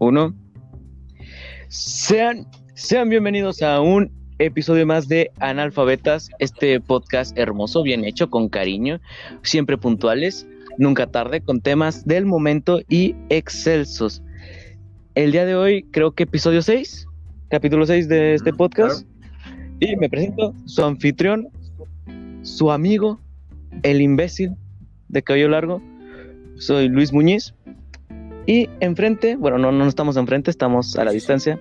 Uno. Sean, sean bienvenidos a un episodio más de Analfabetas, este podcast hermoso, bien hecho, con cariño, siempre puntuales, nunca tarde, con temas del momento y excelsos. El día de hoy creo que episodio 6, capítulo 6 de este podcast. Y me presento, su anfitrión, su amigo, el imbécil de cabello largo. Soy Luis Muñiz. Y enfrente, bueno, no, no estamos enfrente, estamos a la distancia.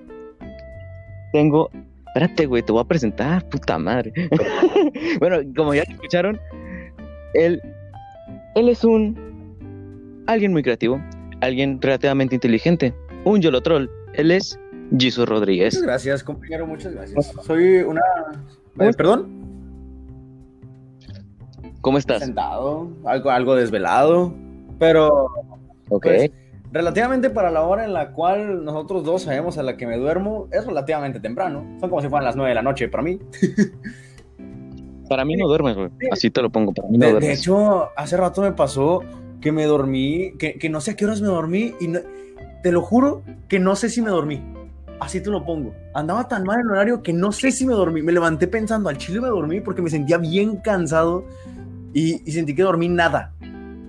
Tengo. Espérate, güey, te voy a presentar, puta madre. bueno, como ya escucharon, él, él es un. alguien muy creativo, alguien relativamente inteligente, un yolotrol. Él es Jesus Rodríguez. Muchas gracias, compañero, muchas gracias. Soy una. Eh, ¿Perdón? ¿Cómo estás? Sentado, algo, algo desvelado, pero. Ok. pues, relativamente para la hora en la cual nosotros dos sabemos a la que me duermo, es relativamente temprano. Son como si fueran las 9 de la noche para mí. Para mí no duermes, güey. Así te lo pongo, para mí no De, de duermes. hecho, hace rato me pasó que me dormí, que, que no sé a qué horas me dormí y no- te lo juro que no sé si me dormí. Así te lo pongo. Andaba tan mal el horario que no sé si me dormí. Me levanté pensando, al chile me dormí porque me sentía bien cansado y, y sentí que dormí nada.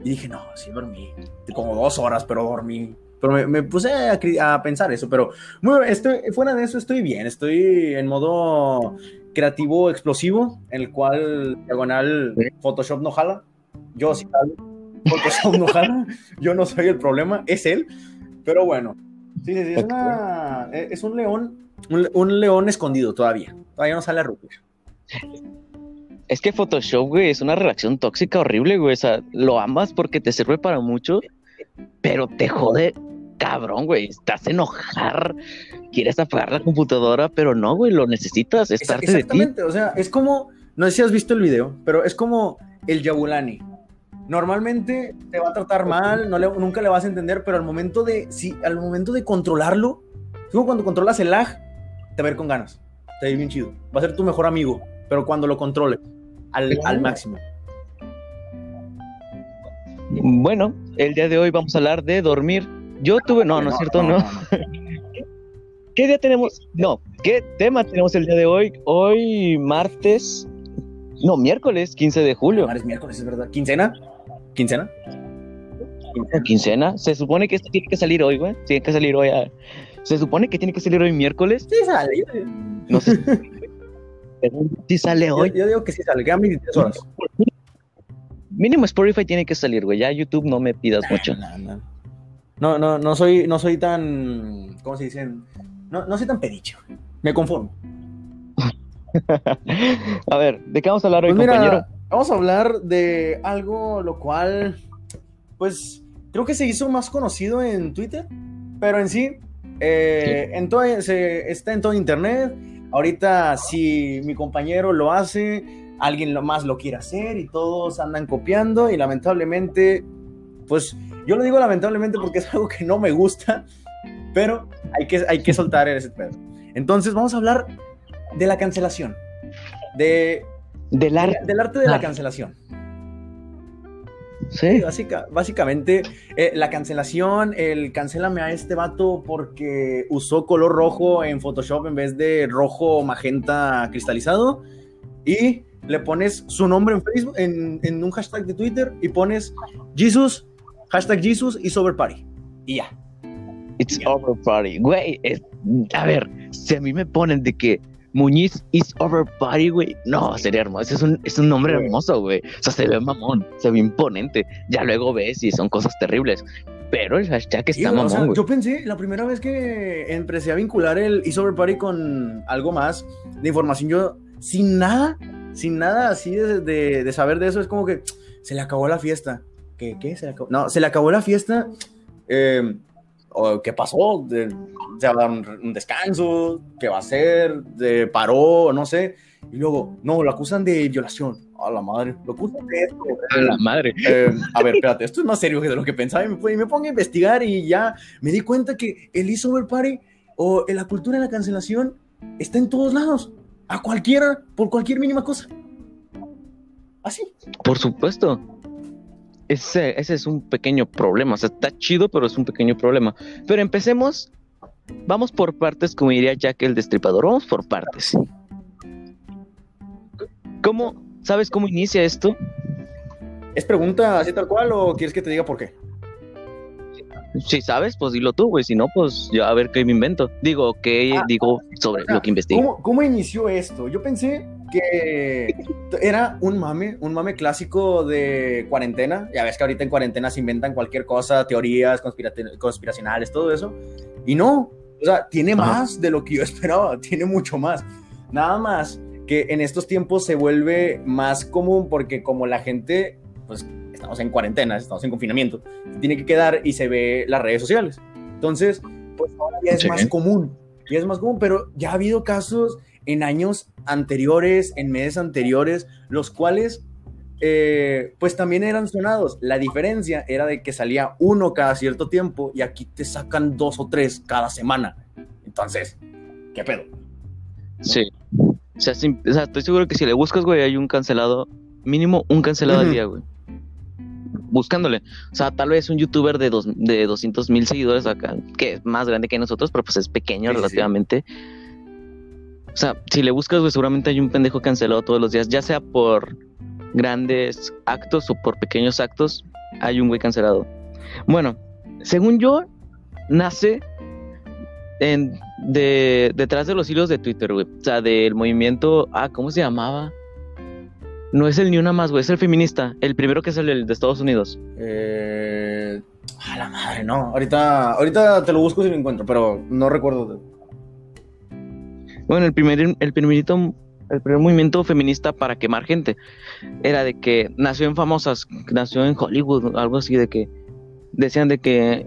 Y dije, no, sí dormí. Como dos horas, pero dormí. Pero me, me puse a, a pensar eso. Pero muy, estoy, fuera de eso estoy bien. Estoy en modo creativo explosivo, en el cual diagonal. Photoshop no jala. Yo sí jalo. Photoshop no jala. Yo no soy el problema, es él. Pero bueno. Sí, sí, sí, es, una- es un león, un, un león escondido todavía. Todavía no sale a rubio. Es que Photoshop, güey, es una relación tóxica horrible, güey. O sea, lo amas porque te sirve para mucho, pero te jode cabrón, güey. Estás enojar, quieres apagar la computadora, pero no, güey, lo necesitas, es parte de ti. Exactamente, o sea, es como, no sé si has visto el video, pero es como el Yabulani. Normalmente te va a tratar mal, no le- nunca le vas a entender, pero al momento de, si, al momento de controlarlo, es como cuando controlas el lag, te va a ir con ganas, te va a ir bien chido, va a ser tu mejor amigo, pero cuando lo controles al, al máximo. Bueno, el día de hoy vamos a hablar de dormir. Yo tuve, no, no, es cierto, no. ¿Qué día tenemos? No, ¿qué tema tenemos el día de hoy? Hoy, martes, no, miércoles, 15 de julio. Ahora es miércoles, es verdad. ¿Quincena? ¿Quincena? Quincena. Se supone que esto tiene que salir hoy, güey. Tiene que salir hoy. a- Se supone que tiene que salir hoy miércoles. Sí sale, No sé. si sale hoy. yo digo que sí sale, quedan 23 horas. Mínimo Spotify tiene que salir, güey. Ya YouTube no me pidas mucho. No, no. No, no, no soy, no soy tan, ¿cómo se dicen? No, no soy tan pediche. güey. Me conformo. A ver, ¿de qué vamos a hablar hoy, Pues mira, compañero? vamos a hablar de algo lo cual, pues, creo que se hizo más conocido en Twitter, pero en sí, eh, en todo, se, está en todo internet. Ahorita, si mi compañero lo hace, alguien más lo quiere hacer y todos andan copiando y lamentablemente, pues, yo lo digo lamentablemente porque es algo que no me gusta, pero hay que, hay que soltar ese pedo. Entonces, vamos a hablar de la cancelación. De Del arte. del arte de la Ah. cancelación. Sí. Sí, básica- básicamente, eh, la cancelación, el cancélame a este vato porque usó color rojo en Photoshop en vez de rojo magenta cristalizado. Y le pones su nombre en Facebook, en, en un hashtag de Twitter y pones Jesus, hashtag Jesus y Sober Party. Y ya. It's over party. Güey, es- a ver, si a mí me ponen de que Muñiz is over party, güey, no, sería hermoso. Es un, es un nombre hermoso, güey. O sea, se ve mamón, se ve imponente. Ya luego ves y son cosas terribles. Pero el hashtag Sí, está o sea, mamón, güey. yo pensé, la primera vez que empecé a vincular el Is Over Party con algo más de información, yo sin nada, sin nada así de, de- de saber de eso, es como que se le acabó la fiesta. ¿Qué? ¿Qué? ¿Se le acabó? No, se le acabó la fiesta. eh, o ¿Qué pasó? De- ¿Se va a dar un, descanso? ¿Qué va a hacer? De, ¿Paró? No sé. Y luego, no, lo acusan de violación. A la madre, lo acusan de esto. A la madre. Eh, a ver, espérate, esto es más serio de lo que pensaba. Y me, y me pongo a investigar y ya me di cuenta que el Over Party o la cultura de la cancelación está en todos lados. A cualquiera, por cualquier mínima cosa. Así. Por supuesto. Ese, ese es un pequeño problema. O sea, está chido, pero es un pequeño problema. Pero empecemos vamos por partes, como diría Jack el Destripador. Vamos por partes. ¿Cómo, sabes cómo inicia esto? ¿Es pregunta así tal cual o quieres que te diga por qué? Si sabes, pues dilo tú, güey. Si no, pues yo a ver qué me invento. Digo, qué Ah, digo sobre o sea, lo que investigo. ¿Cómo, cómo inició esto? Yo pensé que era un mame, un mame clásico de cuarentena. Ya ves que ahorita en cuarentena se inventan cualquier cosa, teorías conspiracionales, todo eso. Y no, o sea, tiene más de lo que yo esperaba, tiene mucho más. Nada más que en estos tiempos se vuelve más común porque como la gente, pues estamos en cuarentena, estamos en confinamiento, se tiene que quedar y se ve las redes sociales. Entonces, pues ahora ya es más común, ya es más común, pero ya ha habido casos en años anteriores, en meses anteriores, los cuales eh, pues también eran sonados. La diferencia era de que salía uno cada cierto tiempo y aquí te sacan dos o tres cada semana. Entonces, ¿qué pedo? Sí. O sea, sí- o sea, estoy seguro que si le buscas, güey, hay un cancelado, mínimo un cancelado al día, güey. Buscándole. O sea, tal vez un youtuber de, dos, de 200 mil seguidores acá, que es más grande que nosotros, pero pues es pequeño Sí, sí. O sea, si le buscas, güey, seguramente hay un pendejo cancelado todos los días, ya sea por grandes actos o por pequeños actos, hay un güey cancelado. Bueno, según yo, nace en, de, detrás de los hilos de Twitter, güey. O sea, del movimiento. Ah, ¿cómo se llamaba? No es el ni una más, güey, es el feminista. El primero que el, el de Estados Unidos. Eh, a la madre, no. Ahorita, ahorita te lo busco si lo encuentro, pero no recuerdo. Bueno, el primer, el primerito, el primer movimiento feminista para quemar gente era de que nació en famosas, nació en Hollywood, algo así de que decían de que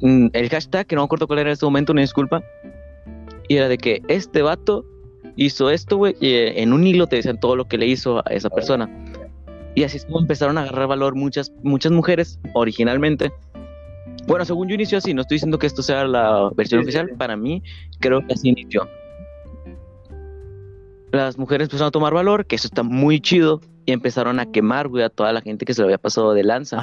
mm, el hashtag, que no me acuerdo cuál era en este momento, una disculpa, y era de que este vato hizo esto, güey, y eh, en un hilo te decían todo lo que le hizo a esa persona. Y así es como empezaron a agarrar valor muchas, muchas mujeres originalmente. Bueno, según yo inició así, no estoy diciendo que esto sea la versión Sí, sí, oficial, sí. para mí creo que así inició. Las mujeres empezaron a tomar valor, que eso está muy chido, y empezaron a quemar, güey, a toda la gente que se lo había pasado de lanza.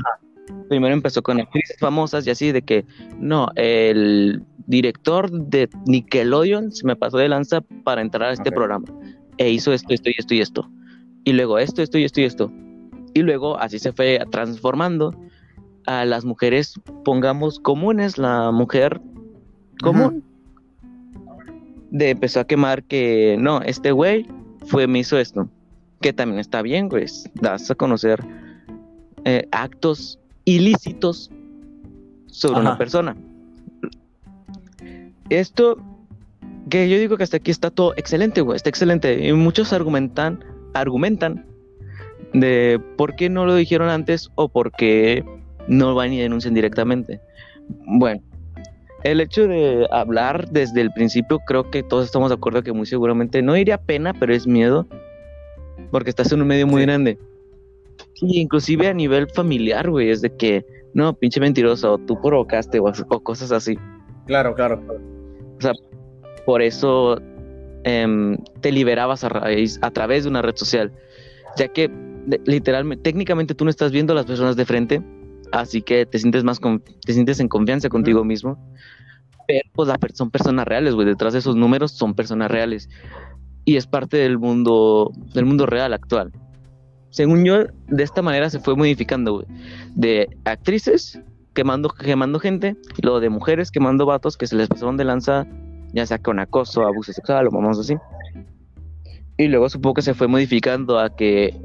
Primero empezó con actrices famosas y así de que, no, el director de Nickelodeon se me pasó de lanza para entrar a este programa. E hizo esto, esto y esto y esto. Y luego esto, esto y esto y esto. Y luego así se fue transformando a las mujeres, pongamos comunes, la mujer común. De empezó a quemar que, no, este güey fue, me hizo esto. Que también está bien, güey. Das a conocer eh, actos ilícitos sobre Ajá. una persona. Esto, que yo digo que hasta aquí está todo excelente, güey, está excelente. Y muchos argumentan, argumentan de por qué no lo dijeron antes o por qué no van y denuncian directamente. Bueno, el hecho de hablar desde el principio, creo que todos estamos de acuerdo que muy seguramente no diría pena, pero es miedo, porque estás en un medio muy Sí. grande. Y inclusive a nivel familiar, güey, es de que, no, pinche mentiroso, tú provocaste o, o cosas así. Claro, claro. claro. Por eso em, te liberabas a, raíz, a través de una red social, ya que literalmente, técnicamente tú no estás viendo a las personas de frente, así que te sientes más, con- te sientes en confianza contigo mismo. Pero pues la per- son personas reales, güey, detrás de esos números son personas reales. Y es parte del mundo, del mundo real actual. Según yo, de esta manera se fue modificando, güey. De actrices quemando, quemando gente, y luego de mujeres quemando vatos que se les pasaron de lanza, ya sea con acoso, abuso sexual o vamos así. Y luego supongo que se fue modificando a que,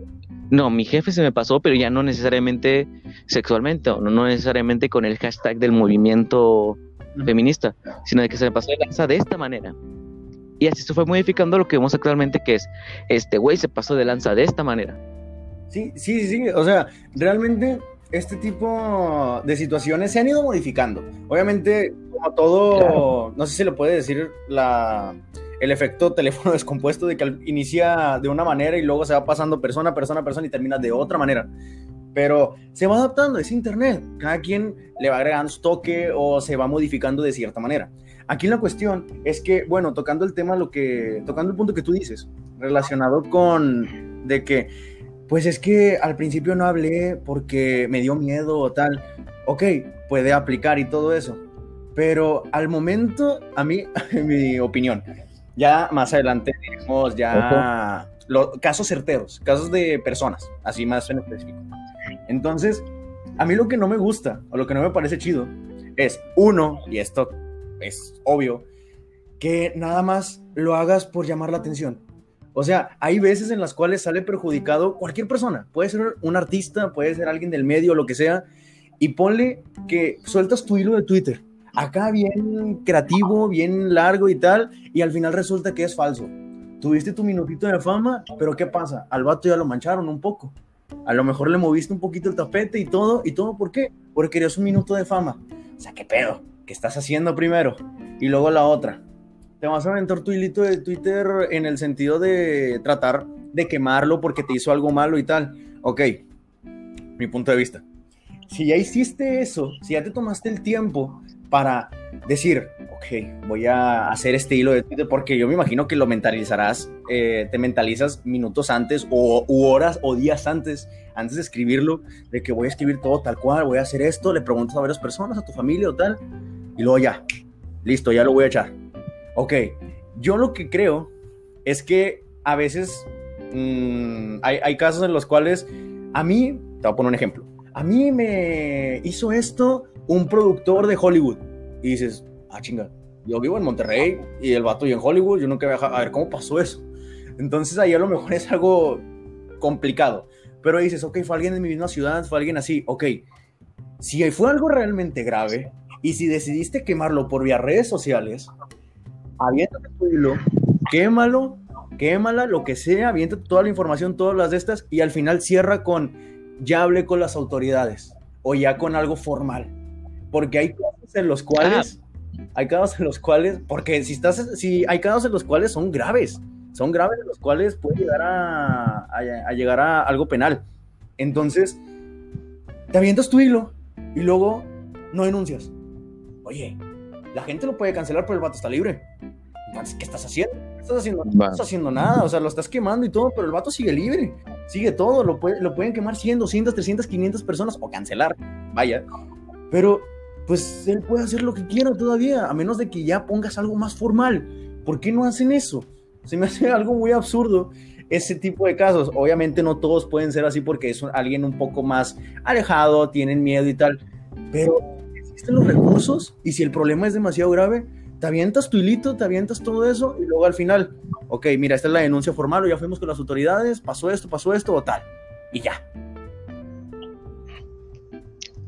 no, mi jefe se me pasó, pero ya no necesariamente sexualmente, o no, no necesariamente con el hashtag del movimiento feminista, sino de que se me pasó de lanza de esta manera. Y así se fue modificando lo que vemos actualmente, que es, este güey se pasó de lanza de esta manera. Sí, sí, sí. O sea, realmente este tipo de situaciones se han ido modificando. Obviamente, como todo, Claro. no sé si le puede decir la, el efecto teléfono descompuesto de que inicia de una manera y luego se va pasando persona, a persona, a persona y termina de otra manera. Pero se va adaptando, es internet. Cada quien le va agregando su toque o se va modificando de cierta manera. Aquí la cuestión es que, bueno, tocando el tema, lo que, tocando el punto que tú dices, relacionado con de que pues es que al principio no hablé porque me dio miedo o tal. Ok, puede aplicar y todo eso. Pero al momento, a mí, en mi opinión, ya más adelante tenemos ya los casos certeros, casos de personas, así más en específico. Entonces, a mí lo que no me gusta o lo que no me parece chido es, uno, y esto es obvio, que nada más lo hagas por llamar la atención. O sea, hay veces en las cuales sale perjudicado cualquier persona. Puede ser un artista, puede ser alguien del medio, lo que sea. Y ponle que sueltas tu hilo de Twitter. Acá bien creativo, bien largo y tal. Y al final resulta que es falso. Tuviste tu minutito de fama, pero ¿qué pasa? Al vato ya lo mancharon un poco. A lo mejor le moviste un poquito el tapete y todo. ¿Y todo por qué? Porque querías un minuto de fama. O sea, ¿qué pedo? ¿Qué estás haciendo primero? Y luego la otra te vas a aventar tu hilito de Twitter en el sentido de tratar de quemarlo porque te hizo algo malo y tal. Ok, mi punto de vista. Si ya hiciste eso, si ya te tomaste el tiempo para decir, ok, voy a hacer este hilo de Twitter, porque yo me imagino que lo mentalizarás, eh, te mentalizas minutos antes o horas o días antes, antes de escribirlo, de que voy a escribir todo tal cual, voy a hacer esto, le preguntas a varias personas, a tu familia o tal, y luego ya, listo, ya lo voy a echar. Ok, yo lo que creo es que a veces mm, hay, casos en los cuales a mí, te voy a poner un ejemplo, a mí me hizo esto un productor de Hollywood y dices, ah, chinga, yo vivo en Monterrey y el vato y en Hollywood, yo nunca viajado, a ver cómo pasó eso. Entonces ahí a lo mejor es algo complicado, pero dices, ok, fue alguien de mi misma ciudad, fue alguien así, ok, si fue algo realmente grave y si decidiste quemarlo por vía redes sociales, aviéntate tu hilo, quémalo, quémala, lo que sea, aviéntate toda la información, todas las de estas, y al final cierra con, ya hablé con las autoridades, o ya con algo formal. Porque hay casos en los cuales, ah. hay casos en los cuales, porque si estás, si hay casos en los cuales son graves, son graves en los cuales puede llegar a, a llegar a algo penal. Entonces, te avientas tu hilo y luego no denuncias. Oye, la gente lo puede cancelar, pero el vato está libre. Entonces, ¿qué estás haciendo? No estás haciendo, no estás haciendo nada, o sea, lo estás quemando y todo, pero el vato sigue libre, sigue todo, lo, puede, lo pueden quemar 100, 200, 300, 500 personas o cancelar, vaya. Pero, pues, él puede hacer lo que quiera todavía, a menos de que ya pongas algo más formal. ¿Por qué no hacen eso? Se me hace algo muy absurdo ese tipo de casos. Obviamente no todos pueden ser así porque es alguien un poco más alejado, tienen miedo y tal, pero existen los recursos y si el problema es demasiado grave, te avientas tu hilito, te avientas todo eso y luego al final, ok, mira, esta es la denuncia formal o ya fuimos con las autoridades, pasó esto, pasó esto o tal. Y ya.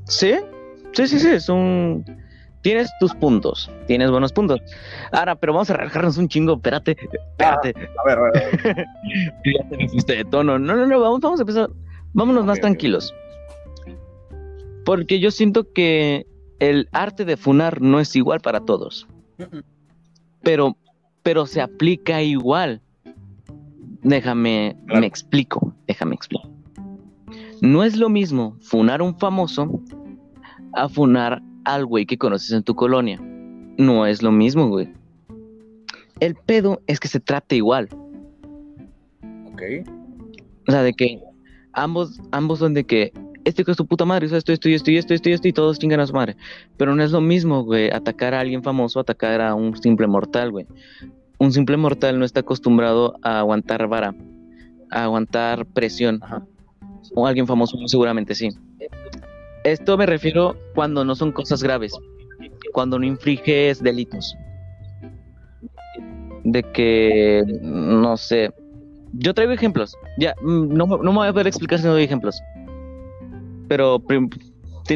Sí, sí, sí, sí, es un... Tienes tus puntos, tienes buenos puntos. Ahora, pero vamos a relajarnos un chingo, espérate, espérate. Ah, a ver, a ver. ya te fuiste de tono. No, no, no, vamos, vamos a empezar. Vámonos más tranquilos. Porque yo siento que el arte de funar no es igual para todos. Pero, pero se aplica igual. Déjame, me explico, déjame explicar. No es lo mismo funar a un famoso a funar al güey que conoces en tu colonia. No es lo mismo, güey. El pedo es que se trate igual. Ok. O sea, de que ambos, ambos son de que este que es tu puta madre, hizo esto, esto y esto esto, esto esto y todos chingan a su madre. Pero no es lo mismo, güey, atacar a alguien famoso, atacar a un simple mortal, güey. Un simple mortal no está acostumbrado a aguantar vara, a aguantar presión. O alguien famoso seguramente sí. Esto me refiero cuando no son cosas graves, cuando no infliges delitos. De que, no sé, yo traigo ejemplos. Ya, mm, no, no me voy a poder explicar si no doy ejemplos. Pero,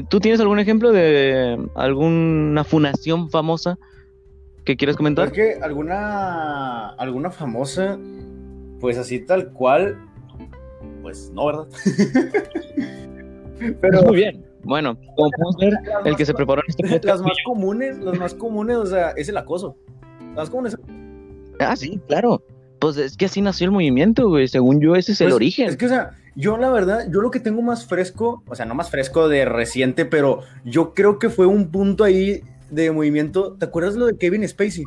¿tú tienes algún ejemplo de alguna funación famosa que quieras comentar? Es que alguna, alguna famosa, pues así tal cual, pues no, ¿verdad? Pero, Muy bien. Bueno, como podemos ver, el que se preparó en este podcast. Las más comunes, las más comunes, o sea, es el acoso. Las más comunes. Ah, sí, claro. Pues es que así nació el movimiento, güey. Según yo, ese es el pues, origen. Es que, o sea, yo la verdad, yo lo que tengo más fresco, o sea, no más fresco de reciente, pero yo creo que fue un punto ahí de movimiento. ¿Te acuerdas lo de Kevin Spacey?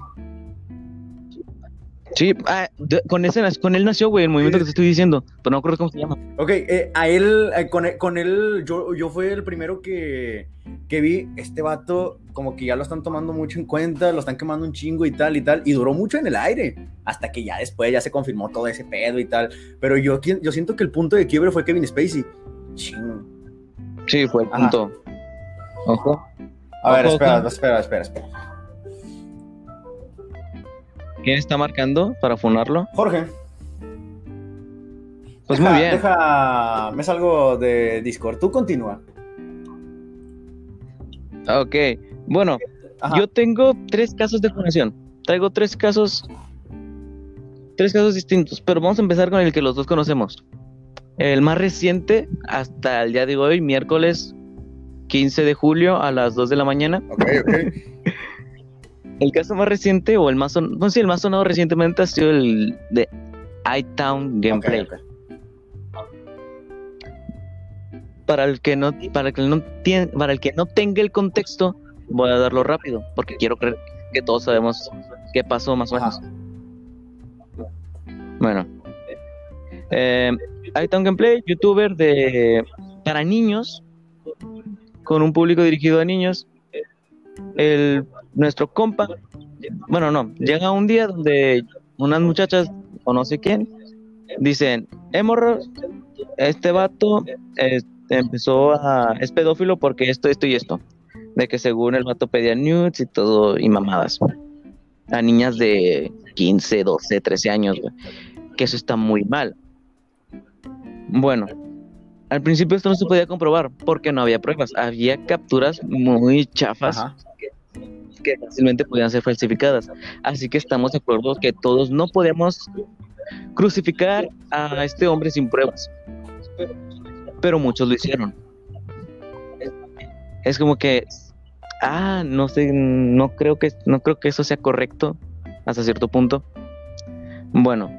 Sí, ah, de- con, ese, con él nació, güey, el movimiento que te estoy diciendo, pero no recuerdo cómo se llama. Ok, eh, a él, eh, con, él- con él, yo, yo fue el primero que, que vi, este vato, como que ya lo están tomando mucho en cuenta, lo están quemando un chingo y tal y tal, y duró mucho en el aire, hasta que ya después ya se confirmó todo ese pedo y tal, pero yo, yo siento que el punto de quiebre fue Kevin Spacey. Ching. Sí, fue el Ajá. punto. Ojo. A ver, Ojo, espera, espera, espera, espera. ¿Quién está marcando para funarlo? Jorge. Pues deja- muy bien. Deja, me salgo de Discord, tú continúa. Ok, bueno, Ajá. yo tengo tres casos de fundación. Traigo tres casos, tres casos distintos, pero vamos a empezar con el que los dos conocemos. El más reciente, hasta el día de hoy, miércoles 15 de julio a las 2 de la mañana. Ok, ok. El caso más reciente, o el más, son- no sé, el más sonado recientemente ha sido el de iTown Gameplay. Para el que no, para el que no tiene, para el que no tenga el contexto, voy a darlo rápido, porque quiero creer que todos sabemos qué pasó más o menos. Bueno. Eh, iTown Gameplay, youtuber de para niños, con un público dirigido a niños. El, nuestro compa, bueno, no, llega un día donde unas muchachas, o no sé quién, dicen, eh, este vato empezó a, es pedófilo porque esto, esto y esto. De que según el vato pedía nudes y todo, y mamadas. A niñas de 15, 12, 13 años, güey. Que eso está muy mal. Bueno, al principio esto no se podía comprobar porque no había pruebas. Había capturas muy chafas. Que fácilmente podían ser falsificadas. Así que estamos de acuerdo que todos no podemos crucificar a este hombre sin pruebas. Pero muchos lo hicieron. Es como que ah, no sé, no creo que no creo que eso sea correcto hasta cierto punto. Bueno,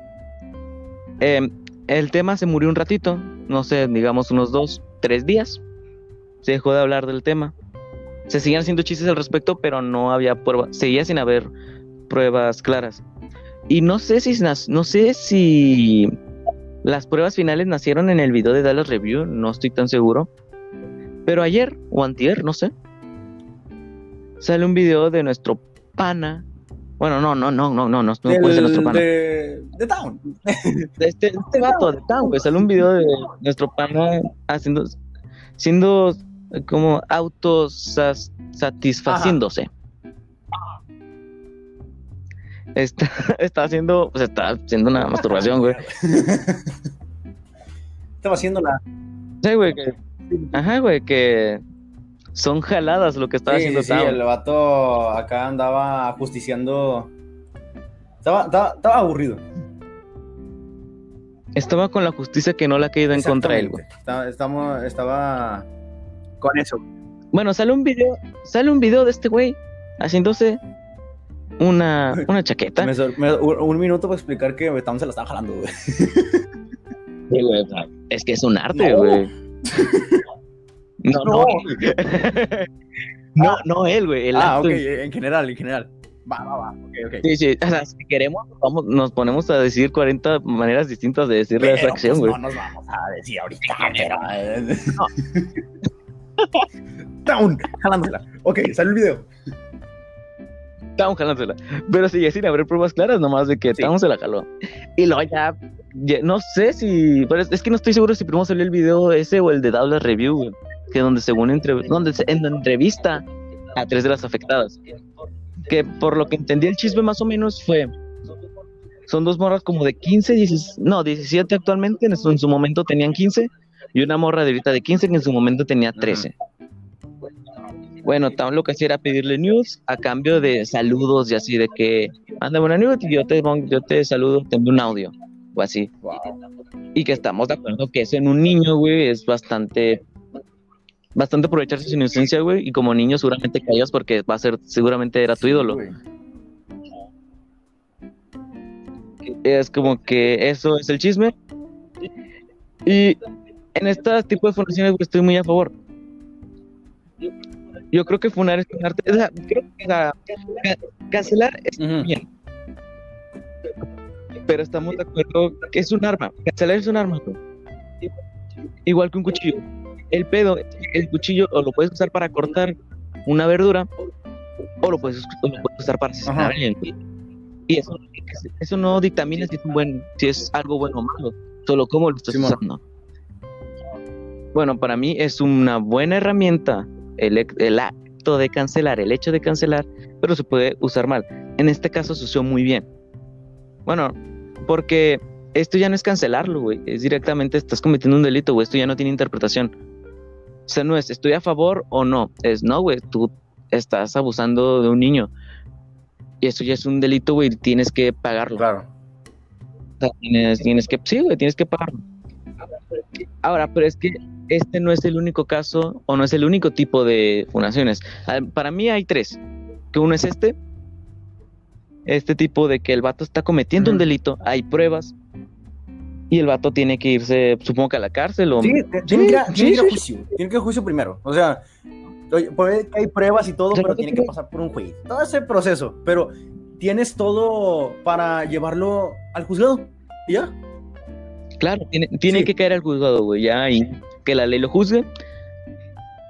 em, el tema se murió un ratito, no sé, digamos unos dos, tres días. Se dejó de hablar del tema. Se seguían haciendo chistes al respecto, pero no había pruebas, seguía sin haber pruebas claras. Y no sé si no sé si las pruebas finales nacieron en el video de Dallas Review, no estoy tan seguro. Pero ayer o antier, no sé. Sale un video de nuestro pana. Bueno, no, no, no, no, no, no, no puede ser nuestro pana. de, de Town. De este, este vato de Town, güey. Sale un video de nuestro pana haciendo, siendo como autosatisfaciéndose. Está, está haciendo, pues está haciendo una masturbación, güey. Estaba haciendo la. Sí, güey, que, ajá, güey, que son jaladas lo que estaba Sí, haciendo sí, el vato acá andaba justiciando. Estaba, estaba, estaba aburrido. Estaba con la justicia que no la ha caído en contra él, güey. Estaba con eso. Bueno, sale un video, sale un video de este güey haciéndose una, una chaqueta. Me sor- me- un, minuto para explicar que Town se la estaba jalando, güey. Sí, güey, o sea, es que es un arte, No. güey. No, no. No. No, no él, güey. El ah, acto ok, en- en general, en general. Va, va, va. Ok, ok. Sí, sí. O sea, si queremos, vamos, nos ponemos a decir 40 maneras distintas de decirle a esa Pero, acción, pues, güey. no nos vamos a decir ahorita, pero. eh, Town, jalándosela. Ok, sale el video. Town jalándosela. Pero sigue sin haber pruebas claras, nomás de que Sí. Town se la jaló. Y luego ya, ya- no sé si. Pero es, es que no estoy seguro si primero salió el video ese o el de Dallas Review. Que donde según entre, donde se- en la entrevista a tres de las afectadas. Que por lo que entendí el chisme más o menos fue. Son dos morras como de 15, 16, no, 17 actualmente, en su, en su momento tenían 15, y una morra de ahorita de 15 que en su momento tenía 13. Bueno, Town lo que hacía era pedirle news a cambio de saludos y así de que mándame una nude y yo te, yo te saludo, te envío un audio o así. Wow. Y que estamos de acuerdo que eso en un niño, güey, es bastante bastante aprovecharse de su inocencia, güey, y como niño seguramente callas porque va a ser seguramente era tu ídolo. Es como que eso es el chisme. Y en este tipo de fundaciones estoy muy a favor. Yo creo que funar es un arte. o sea, creo que ca- cancelar es bien. estamos de acuerdo que es un arma. Cancelar es un arma. Igual que un cuchillo. El pedo, el cuchillo o lo puedes usar para cortar una verdura o lo puedes, o lo puedes usar para asesinar a alguien. Y eso, eso no dictamina si es, un buen, si es algo bueno o malo, solo cómo lo estás Simón. usando. Bueno, para mí es una buena herramienta el, acto de cancelar, el hecho de cancelar, pero se puede usar mal. En este caso se usó muy bien. Bueno, porque esto ya no es cancelarlo, güey. Es directamente estás cometiendo un delito, güey. Esto ya no tiene interpretación. O sea, no es estoy a favor o no. Es no, güey. Tú estás abusando de un niño. Y eso ya es un delito, güey. Tienes que pagarlo. Claro. O sea, tienes, tienes que, sí, güey, tienes que pagarlo. Ahora, pero es que este no es el único caso o no es el único tipo de fundaciones. Ah, Para mí hay tres. Que uno es este. Este tipo de que el vato está cometiendo un delito, hay pruebas. Y el vato tiene que irse, supongo que a la cárcel o... Sí, tiene que sí, ir a juicio. Tiene que ir a juicio primero. O sea, oye, puede que hay pruebas y todo, O sea, pero tiene que pasar por un juez. Todo ese proceso. Pero tienes todo para llevarlo al juzgado. ¿Y ya? Claro, tiene, tiene Sí. que caer al juzgado, güey, ya, y que la ley lo juzgue.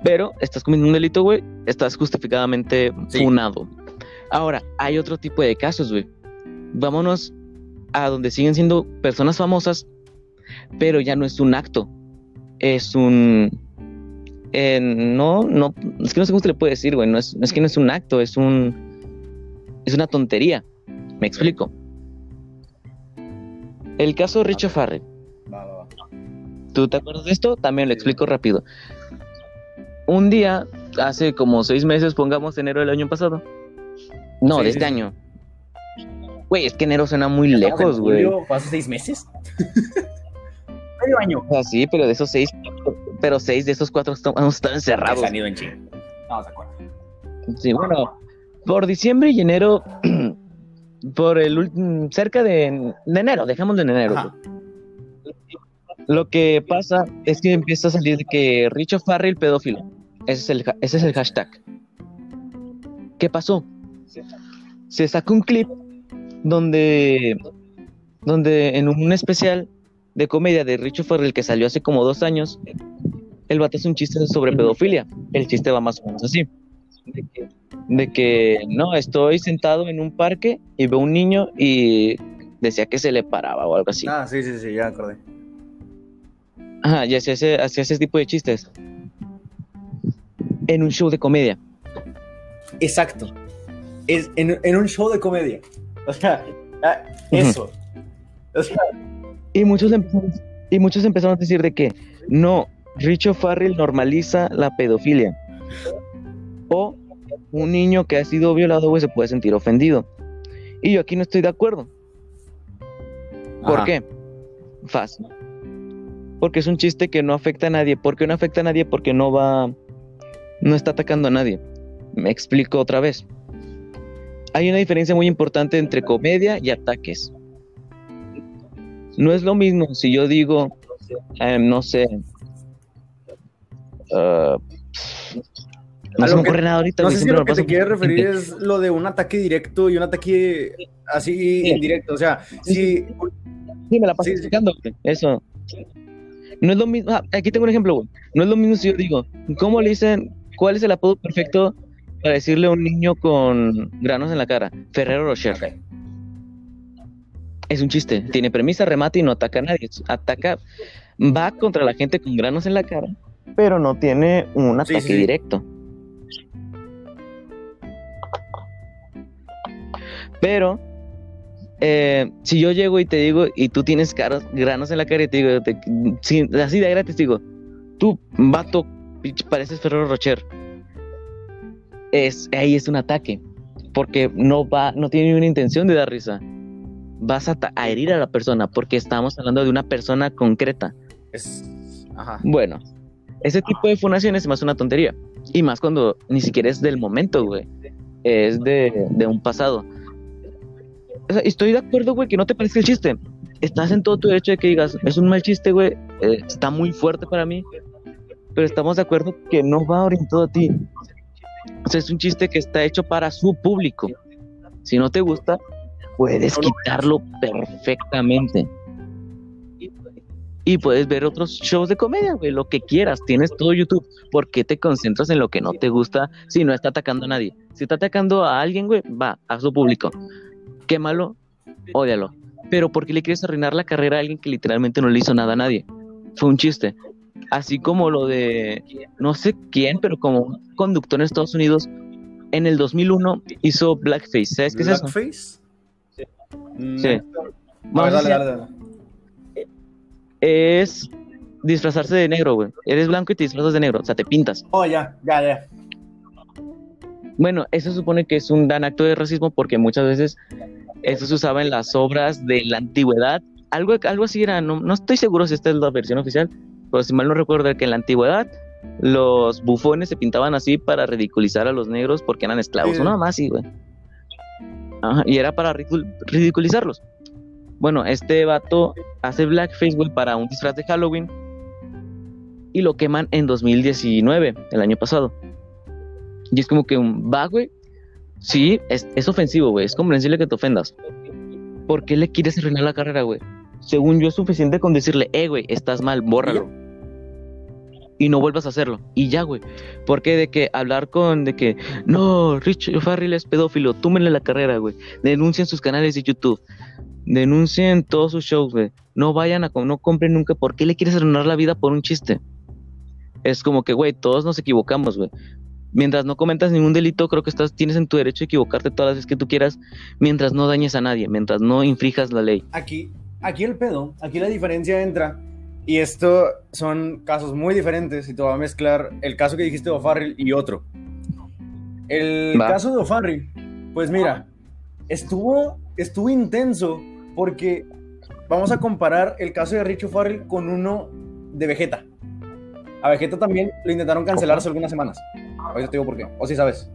Pero estás cometiendo un delito, güey, estás justificadamente Sí. funado. Ahora, hay otro tipo de casos, güey. Vámonos a donde siguen siendo personas famosas, pero ya no es un acto. Es un... eh, no, no, es que no sé cómo se le puede decir, güey. No es, es que no es un acto, es un... Es una tontería. Me explico. El caso de Richo. Farrell. ¿Tú te acuerdas de esto? También lo explico rápido. Un día, hace como seis meses, pongamos enero del año pasado. No, Sí, de este sí. año. Güey, es que enero suena muy en lejos, güey. julio, ¿fue hace seis meses? Medio año. O sea, sí, pero de esos seis, pero seis de esos cuatro estamos Que encerrados. se han ido en chinga. No, se acuerdan. Sí, bueno, por diciembre y enero, por el ulti- cerca de, de enero, dejamos de enero. Lo que pasa es que empieza a salir que Richo Farrell pedófilo. Ese es el, ese es el hashtag. ¿Qué pasó? Se sacó un clip donde, donde en un especial de comedia de Richo Farrell que salió hace como dos años, el vato hace un chiste sobre pedofilia. El chiste va más o menos así. De que, de que, no, estoy sentado en un parque y veo un niño y decía que se le paraba o algo así. Ah, sí, sí, sí, ya acordé. Ajá, y hacía ese, hacía ese tipo de chistes. En un show de comedia. Exacto. Es en, en un show de comedia. O sea, ah, eso. O sea, Y muchos, y muchos empezaron a decir de que no, Richo Farrell normaliza la pedofilia. O un niño que ha sido violado, güey, se puede sentir ofendido. Y yo aquí no estoy de acuerdo. ¿Por ajá. qué? Fácil. Porque es un chiste que no afecta a nadie. ¿Por qué no afecta a nadie? Porque no va. No está atacando a nadie. Me explico otra vez. Hay una diferencia muy importante entre comedia y ataques. No es lo mismo si yo digo, eh, no sé. ah, no se lo me que- ocurre nada ahorita. No sé si lo me que te quieres referir es lo de un ataque directo y un ataque así Sí. indirecto. O sea, si Sí, me la paso Sí, sí. explicando, Eso. No es lo mismo. ah, aquí tengo un ejemplo, güey. No es lo mismo si yo digo, ¿cómo le dicen? ¿Cuál es el apodo perfecto para decirle a un niño con granos en la cara? Ferrero Rocher. Es un chiste. Tiene premisa, remate y no ataca a nadie. Ataca, va contra la gente con granos en la cara, pero no tiene un ataque sí, sí. directo. Pero eh, si yo llego y te digo, y tú tienes caras, granos en la cara y te digo, te- sí, así de gratis digo, tú, vato, pareces Ferrero Rocher. Es, ahí es un ataque, porque no va, no tiene ninguna intención de dar risa. Vas a, a herir a la persona, porque estamos hablando de una persona concreta. es. Ajá. Bueno, ese tipo de funaciones es más una tontería. Y más cuando ni siquiera es del momento, güey. Es de, de un pasado. Estoy de acuerdo, güey, que no te parezca el chiste. Estás en todo tu derecho de que digas, es un mal chiste, güey. eh, está muy fuerte para mí. Pero estamos de acuerdo que no va orientado a ti. O sea, es un chiste que está hecho para su público. Si no te gusta, puedes quitarlo perfectamente. Y puedes ver otros shows de comedia, güey, lo que quieras. Tienes todo YouTube. ¿Por qué te concentras en lo que no te gusta si no está atacando a nadie? Si está atacando a alguien, güey, va, hazlo público. Quémalo, ódialo. Pero ¿por qué le quieres arruinar la carrera a alguien que literalmente no le hizo nada a nadie? Fue un chiste. Así como lo de, no sé quién, pero como un conductor en Estados Unidos, en el 2001 hizo Blackface. ¿Sabes qué es eso? ¿Blackface? Sí. Ver, a dale, dale, dale. es disfrazarse de negro, güey. Eres blanco y te disfrazas de negro, o sea, te pintas. Oh, ya, ya, ya. Bueno, eso supone que es un gran acto de racismo porque muchas veces eso se usaba en las obras de la antigüedad. Algo, algo así era, no, no estoy seguro si esta es la versión oficial, pero si mal no recuerdo que en la antigüedad los bufones se pintaban así para ridiculizar a los negros porque eran esclavos, Sí. o nada más así, güey. Ajá, y era para ridicul- ridiculizarlos. Bueno, este vato hace blackface, güey, para un disfraz de Halloween y lo queman en 2019, el año pasado. Y es como que un va, güey. Sí, es, es ofensivo, güey. Es comprensible que te ofendas. ¿Por qué le quieres arruinar la carrera, güey? Según yo, es suficiente con decirle, eh, güey, estás mal, bórralo. Y no vuelvas a hacerlo. Y ya, güey. Porque de que hablar con, de que, no, Rich Farrell es pedófilo, túmenle la carrera, güey. Denuncien sus canales de YouTube. Denuncien todos sus shows, güey. No vayan a, no compren nunca. ¿Por qué le quieres arruinar la vida por un chiste? Es como que, güey, todos nos equivocamos, güey. Mientras no cometas ningún delito, creo que estás, tienes en tu derecho a equivocarte todas las veces que tú quieras, mientras no dañes a nadie, mientras no infrijas la ley. Aquí, aquí el pedo, aquí la diferencia entra, y esto son casos muy diferentes, y te voy a mezclar el caso que dijiste de O'Farrill y otro. El Va. caso de O'Farrill, pues mira, estuvo, estuvo intenso porque vamos a comparar el caso de Rich O'Farrill con uno de Vegeta. A Vegeta también lo intentaron cancelar hace algunas semanas. Ahorita te digo por qué, o si sabes.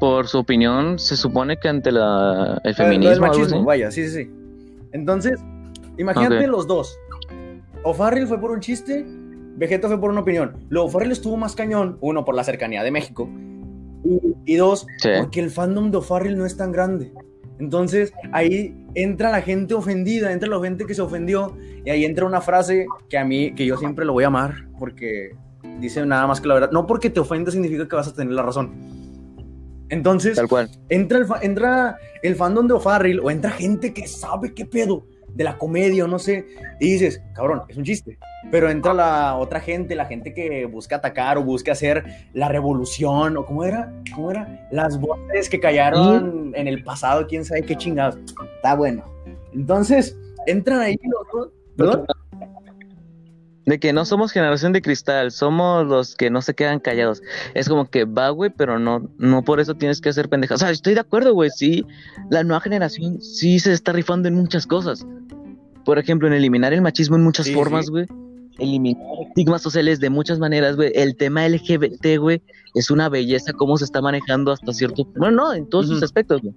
Por su opinión, se supone que ante la, el feminismo, algo machismo, así. vaya, sí, sí, sí. Entonces, imagínate los dos. O'Farrill fue por un chiste, Vegeta fue por una opinión. Lo O'Farrill estuvo más cañón, uno, por la cercanía de México, y, y dos, Sí. porque el fandom de O'Farrill no es tan grande. Entonces, ahí entra la gente ofendida, entra la gente que se ofendió, y ahí entra una frase que a mí, que yo siempre lo voy a amar, porque dice nada más que la verdad. No porque te ofenda significa que vas a tener la razón. Entonces, Tal cual. entra el, entra el fandom de O'Farrill o entra gente que sabe qué pedo de la comedia o no sé, y dices, cabrón, es un chiste. Pero entra la otra gente, la gente que busca atacar o busca hacer la revolución o cómo era, cómo era, las voces que callaron en el pasado, quién sabe qué chingados. Está bueno. Entonces, entran ahí los dos. ¿Perdón? De que no somos generación de cristal, somos los que no se quedan callados. Es como que va, güey, pero no, no por eso tienes que hacer pendejas. O sea, estoy de acuerdo, güey, sí, la nueva generación sí se está rifando en muchas cosas. Por ejemplo, en eliminar el machismo en muchas Sí, formas, sí. güey. Eliminar estigmas sociales de muchas maneras, güey. El tema LGBT, güey, es una belleza cómo se está manejando hasta cierto... Bueno, no, en todos sus Ujú. aspectos, güey.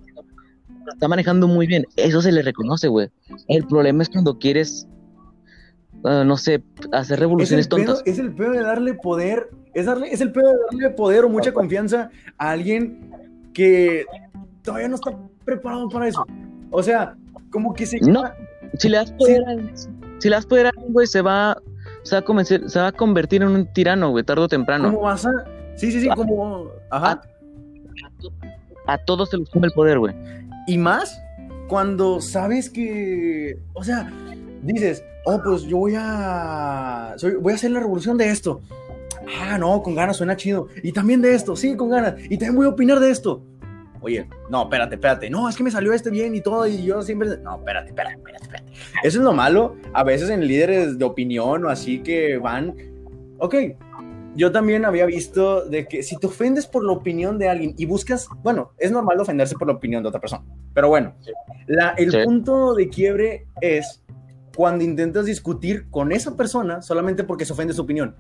Está manejando muy bien. Eso se le reconoce, güey. El problema es cuando quieres, ah, no sé, hacer Es revoluciones el, pedo, tontas. es el pedo de darle poder, es, darle, es el pedo de darle poder o mucha confianza a alguien que todavía no está preparado para eso. O sea, como que se... No. Si le das poder, a- si le das poder a alguien, güey, se va, se va a convencer, se va a convertir en un tirano, güey, tarde o temprano. ¿Cómo vas a...? Sí, sí, sí, como... Ajá. A todos se les come el poder, güey. Y más cuando sabes que, o sea, dices, oh, pues yo voy a, soy- voy a hacer la revolución de esto. Ah, no, con ganas suena chido. Y también de esto, sí, con ganas. Y también voy a opinar de esto. Oye, no, espérate, espérate. No, es que me salió este bien y todo. Y yo siempre. No, espérate, espérate, espérate, espérate. Eso es lo malo. A veces en líderes de opinión o así que van. Ok, yo también había visto de que si te ofendes por la opinión de alguien y buscas, bueno, es normal ofenderse por la opinión de otra persona, pero bueno, la- el Sí. punto de quiebre es cuando intentas discutir con esa persona solamente porque se ofende su opinión,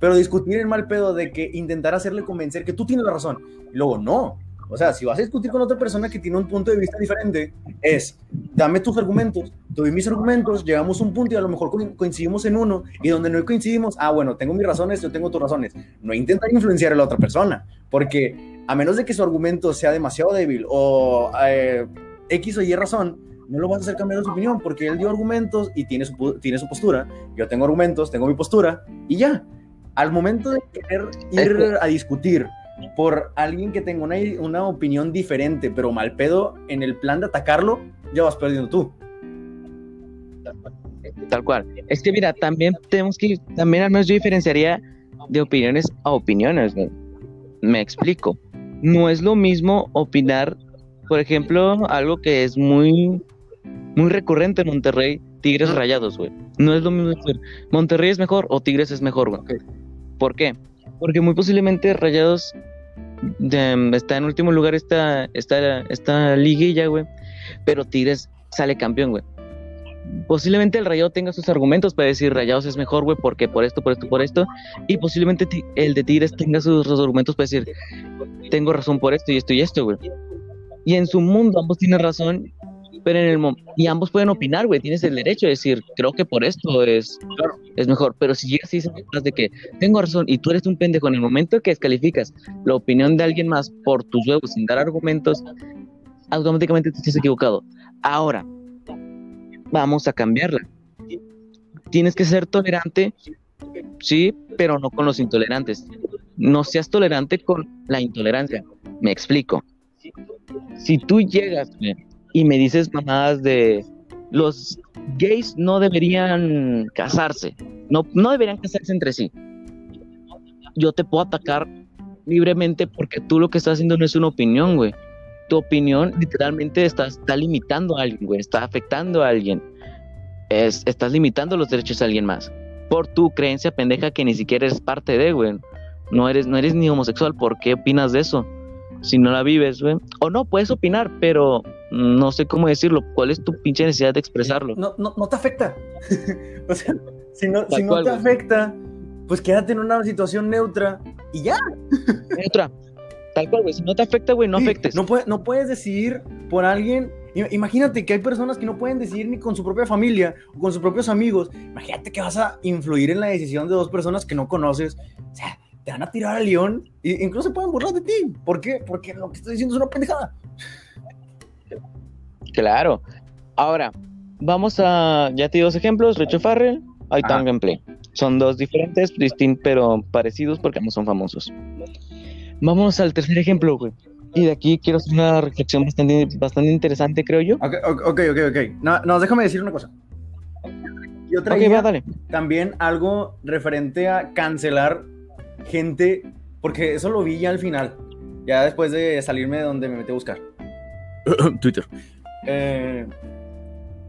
pero discutir en mal pedo de que intentar hacerle convencer que tú tienes la razón, y luego no, O sea, si vas a discutir con otra persona que tiene un punto de vista diferente, es, dame tus argumentos, doy mis argumentos, llegamos a un punto y a lo mejor coincidimos en uno, y donde no coincidimos, ah, bueno, tengo mis razones, yo tengo tus razones. No intentar influenciar a la otra persona, porque a menos de que su argumento sea demasiado débil o eh, X o Y razón, no lo vas a hacer cambiar su opinión, porque él dio argumentos y tiene su, tiene su postura, yo tengo argumentos, tengo mi postura, y ya. Al momento de querer ir a discutir por alguien que tenga una, una opinión diferente, pero mal pedo, en el plan de atacarlo, ya vas perdiendo tú. Tal cual. Es que mira, también tenemos que, también al menos yo diferenciaría de opiniones a opiniones. Me explico. No es lo mismo opinar, por ejemplo, algo que es muy, muy recurrente en Monterrey, Tigres Rayados, güey. No es lo mismo decir, Monterrey es mejor o Tigres es mejor, güey. ¿Por qué? Porque muy posiblemente Rayados está en último lugar esta, esta, esta liguilla, güey. Pero Tigres sale campeón, güey. Posiblemente el Rayado tenga sus argumentos para decir Rayados es mejor, güey, porque por esto, por esto, por esto. Y posiblemente el de Tigres tenga sus argumentos para decir tengo razón por esto y esto y esto, güey. Y en su mundo ambos tienen razón pero en el y ambos pueden opinar, güey, tienes el derecho de decir, creo que por esto es, es mejor, pero si llegas y dices de que tengo razón y tú eres un pendejo en el momento que descalificas la opinión de alguien más por tus huevos sin dar argumentos, automáticamente te estás equivocado. Ahora, vamos a cambiarla. Tienes que ser tolerante, sí, pero no con los intolerantes. No seas tolerante con la intolerancia. Me explico. Si tú llegas, y me dices mamadas de los gays no deberían casarse, no, no deberían casarse entre sí. Yo te puedo atacar libremente porque tú lo que estás haciendo no es una opinión, güey. Tu opinión literalmente está, está limitando a alguien, güey, está afectando a alguien. Es, estás limitando los derechos a alguien más. Por tu creencia pendeja que ni siquiera eres parte de, güey. No eres, no eres ni homosexual, ¿por qué opinas de eso? Si no la vives, güey. O no, puedes opinar, pero no sé cómo decirlo, ¿cuál es tu pinche necesidad de expresarlo? No, no, no te afecta. o sea, si no, si no te afecta, pues quédate en una situación neutra y ya. neutra. Tal cual, güey. Si no te afecta, güey, no afectes. No, no puedes decidir por alguien. Imagínate que hay personas que no pueden decidir ni con su propia familia o con sus propios amigos. Imagínate que vas a influir en la decisión de dos personas que no conoces. O sea, te van a tirar al león e incluso pueden burlar de ti. ¿Por qué? Porque lo que estoy diciendo es una pendejada. Claro. Ahora, vamos a. Ya te di dos ejemplos: Richo Farrell, hay Gameplay. Son dos diferentes, distintos, pero parecidos porque ambos son famosos. Vamos al tercer ejemplo, güey. Y de aquí quiero hacer una reflexión bastante, bastante interesante, creo yo. Ok, ok, ok, ok. No, no, déjame decir una cosa. Yo traía también algo referente a cancelar gente, porque eso lo vi ya al final, ya después de salirme de donde me metí a buscar. Twitter. Eh,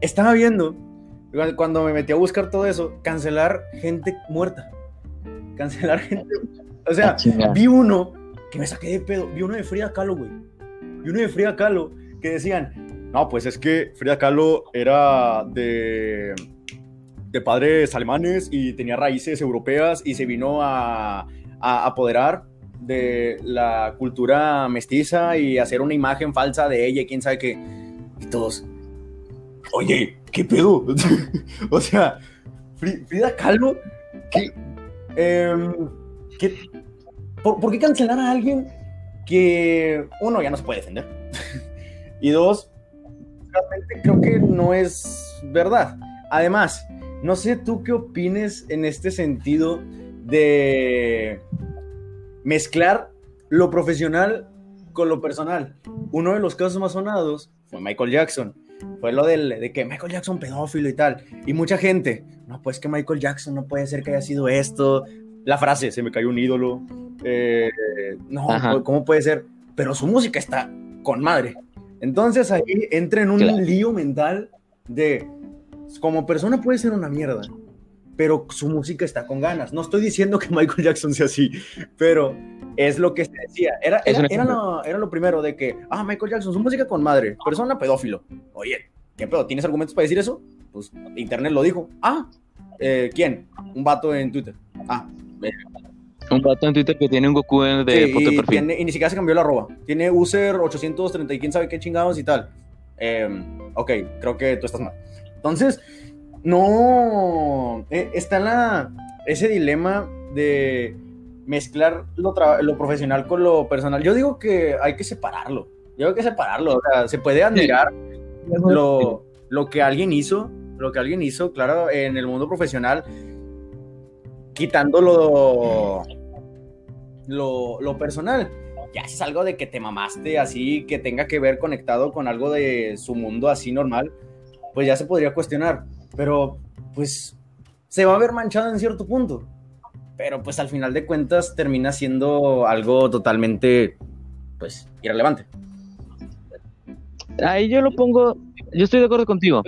estaba viendo, cuando me metí a buscar todo eso, cancelar gente muerta. Cancelar gente. O sea, ah, vi uno que me saqué de pedo. Vi uno de Frida Kahlo, güey. Vi uno de Frida Kahlo que decían: No, pues es que Frida Kahlo era de, de padres alemanes y tenía raíces europeas y se vino a, a apoderar de la cultura mestiza y hacer una imagen falsa de ella, quién sabe qué y todos, oye, ¿qué pedo? o sea, Frida Kahlo, ¿qué, em, por, qué cancelar a alguien que, uno, ya no se puede defender? y dos, realmente creo que no es verdad. Además, no sé tú qué opines en este sentido de mezclar lo profesional con lo personal. Uno de los casos más sonados fue Michael Jackson. Fue lo del, de que Michael Jackson pedófilo y tal. Y mucha gente, no, pues que Michael Jackson no puede ser que haya sido esto. La frase, se me cayó un ídolo. Eh, no, ¿cómo puede ser? Pero su música está con madre. Entonces ahí entra en un lío mental de, como persona puede ser una mierda, pero su música está con ganas. No estoy diciendo que Michael Jackson sea así, pero es lo que se decía. Era, era, lo, primero de que, ah, Michael Jackson, su música con madre, persona pedófilo. Oye, ¿qué pedo? ¿Tienes argumentos para decir eso? Pues Internet lo dijo. Ah, eh, ¿quién? Un vato en Twitter. Ah, Un vato en Twitter que tiene un Goku de Sí, foto de perfil. tiene- y ni siquiera se cambió la arroba. Tiene user 830 y quién sabe qué chingados y tal. Eh, ok, creo que tú estás mal. Entonces, no. eh, está la, ese dilema de mezclar lo, lo profesional con lo personal. Yo digo que hay que separarlo. Yo digo que separarlo. O sea, se puede admirar lo, lo que alguien hizo, lo que alguien hizo, claro, en el mundo profesional, quitando lo, lo, lo personal. Ya es algo de que te mamaste así, que tenga que ver conectado con algo de su mundo así normal, pues ya se podría cuestionar. Pero, pues, se va a ver manchado en cierto punto. Pero, pues, al final de cuentas termina siendo algo totalmente, pues, irrelevante. Ahí yo lo pongo, yo estoy de acuerdo contigo,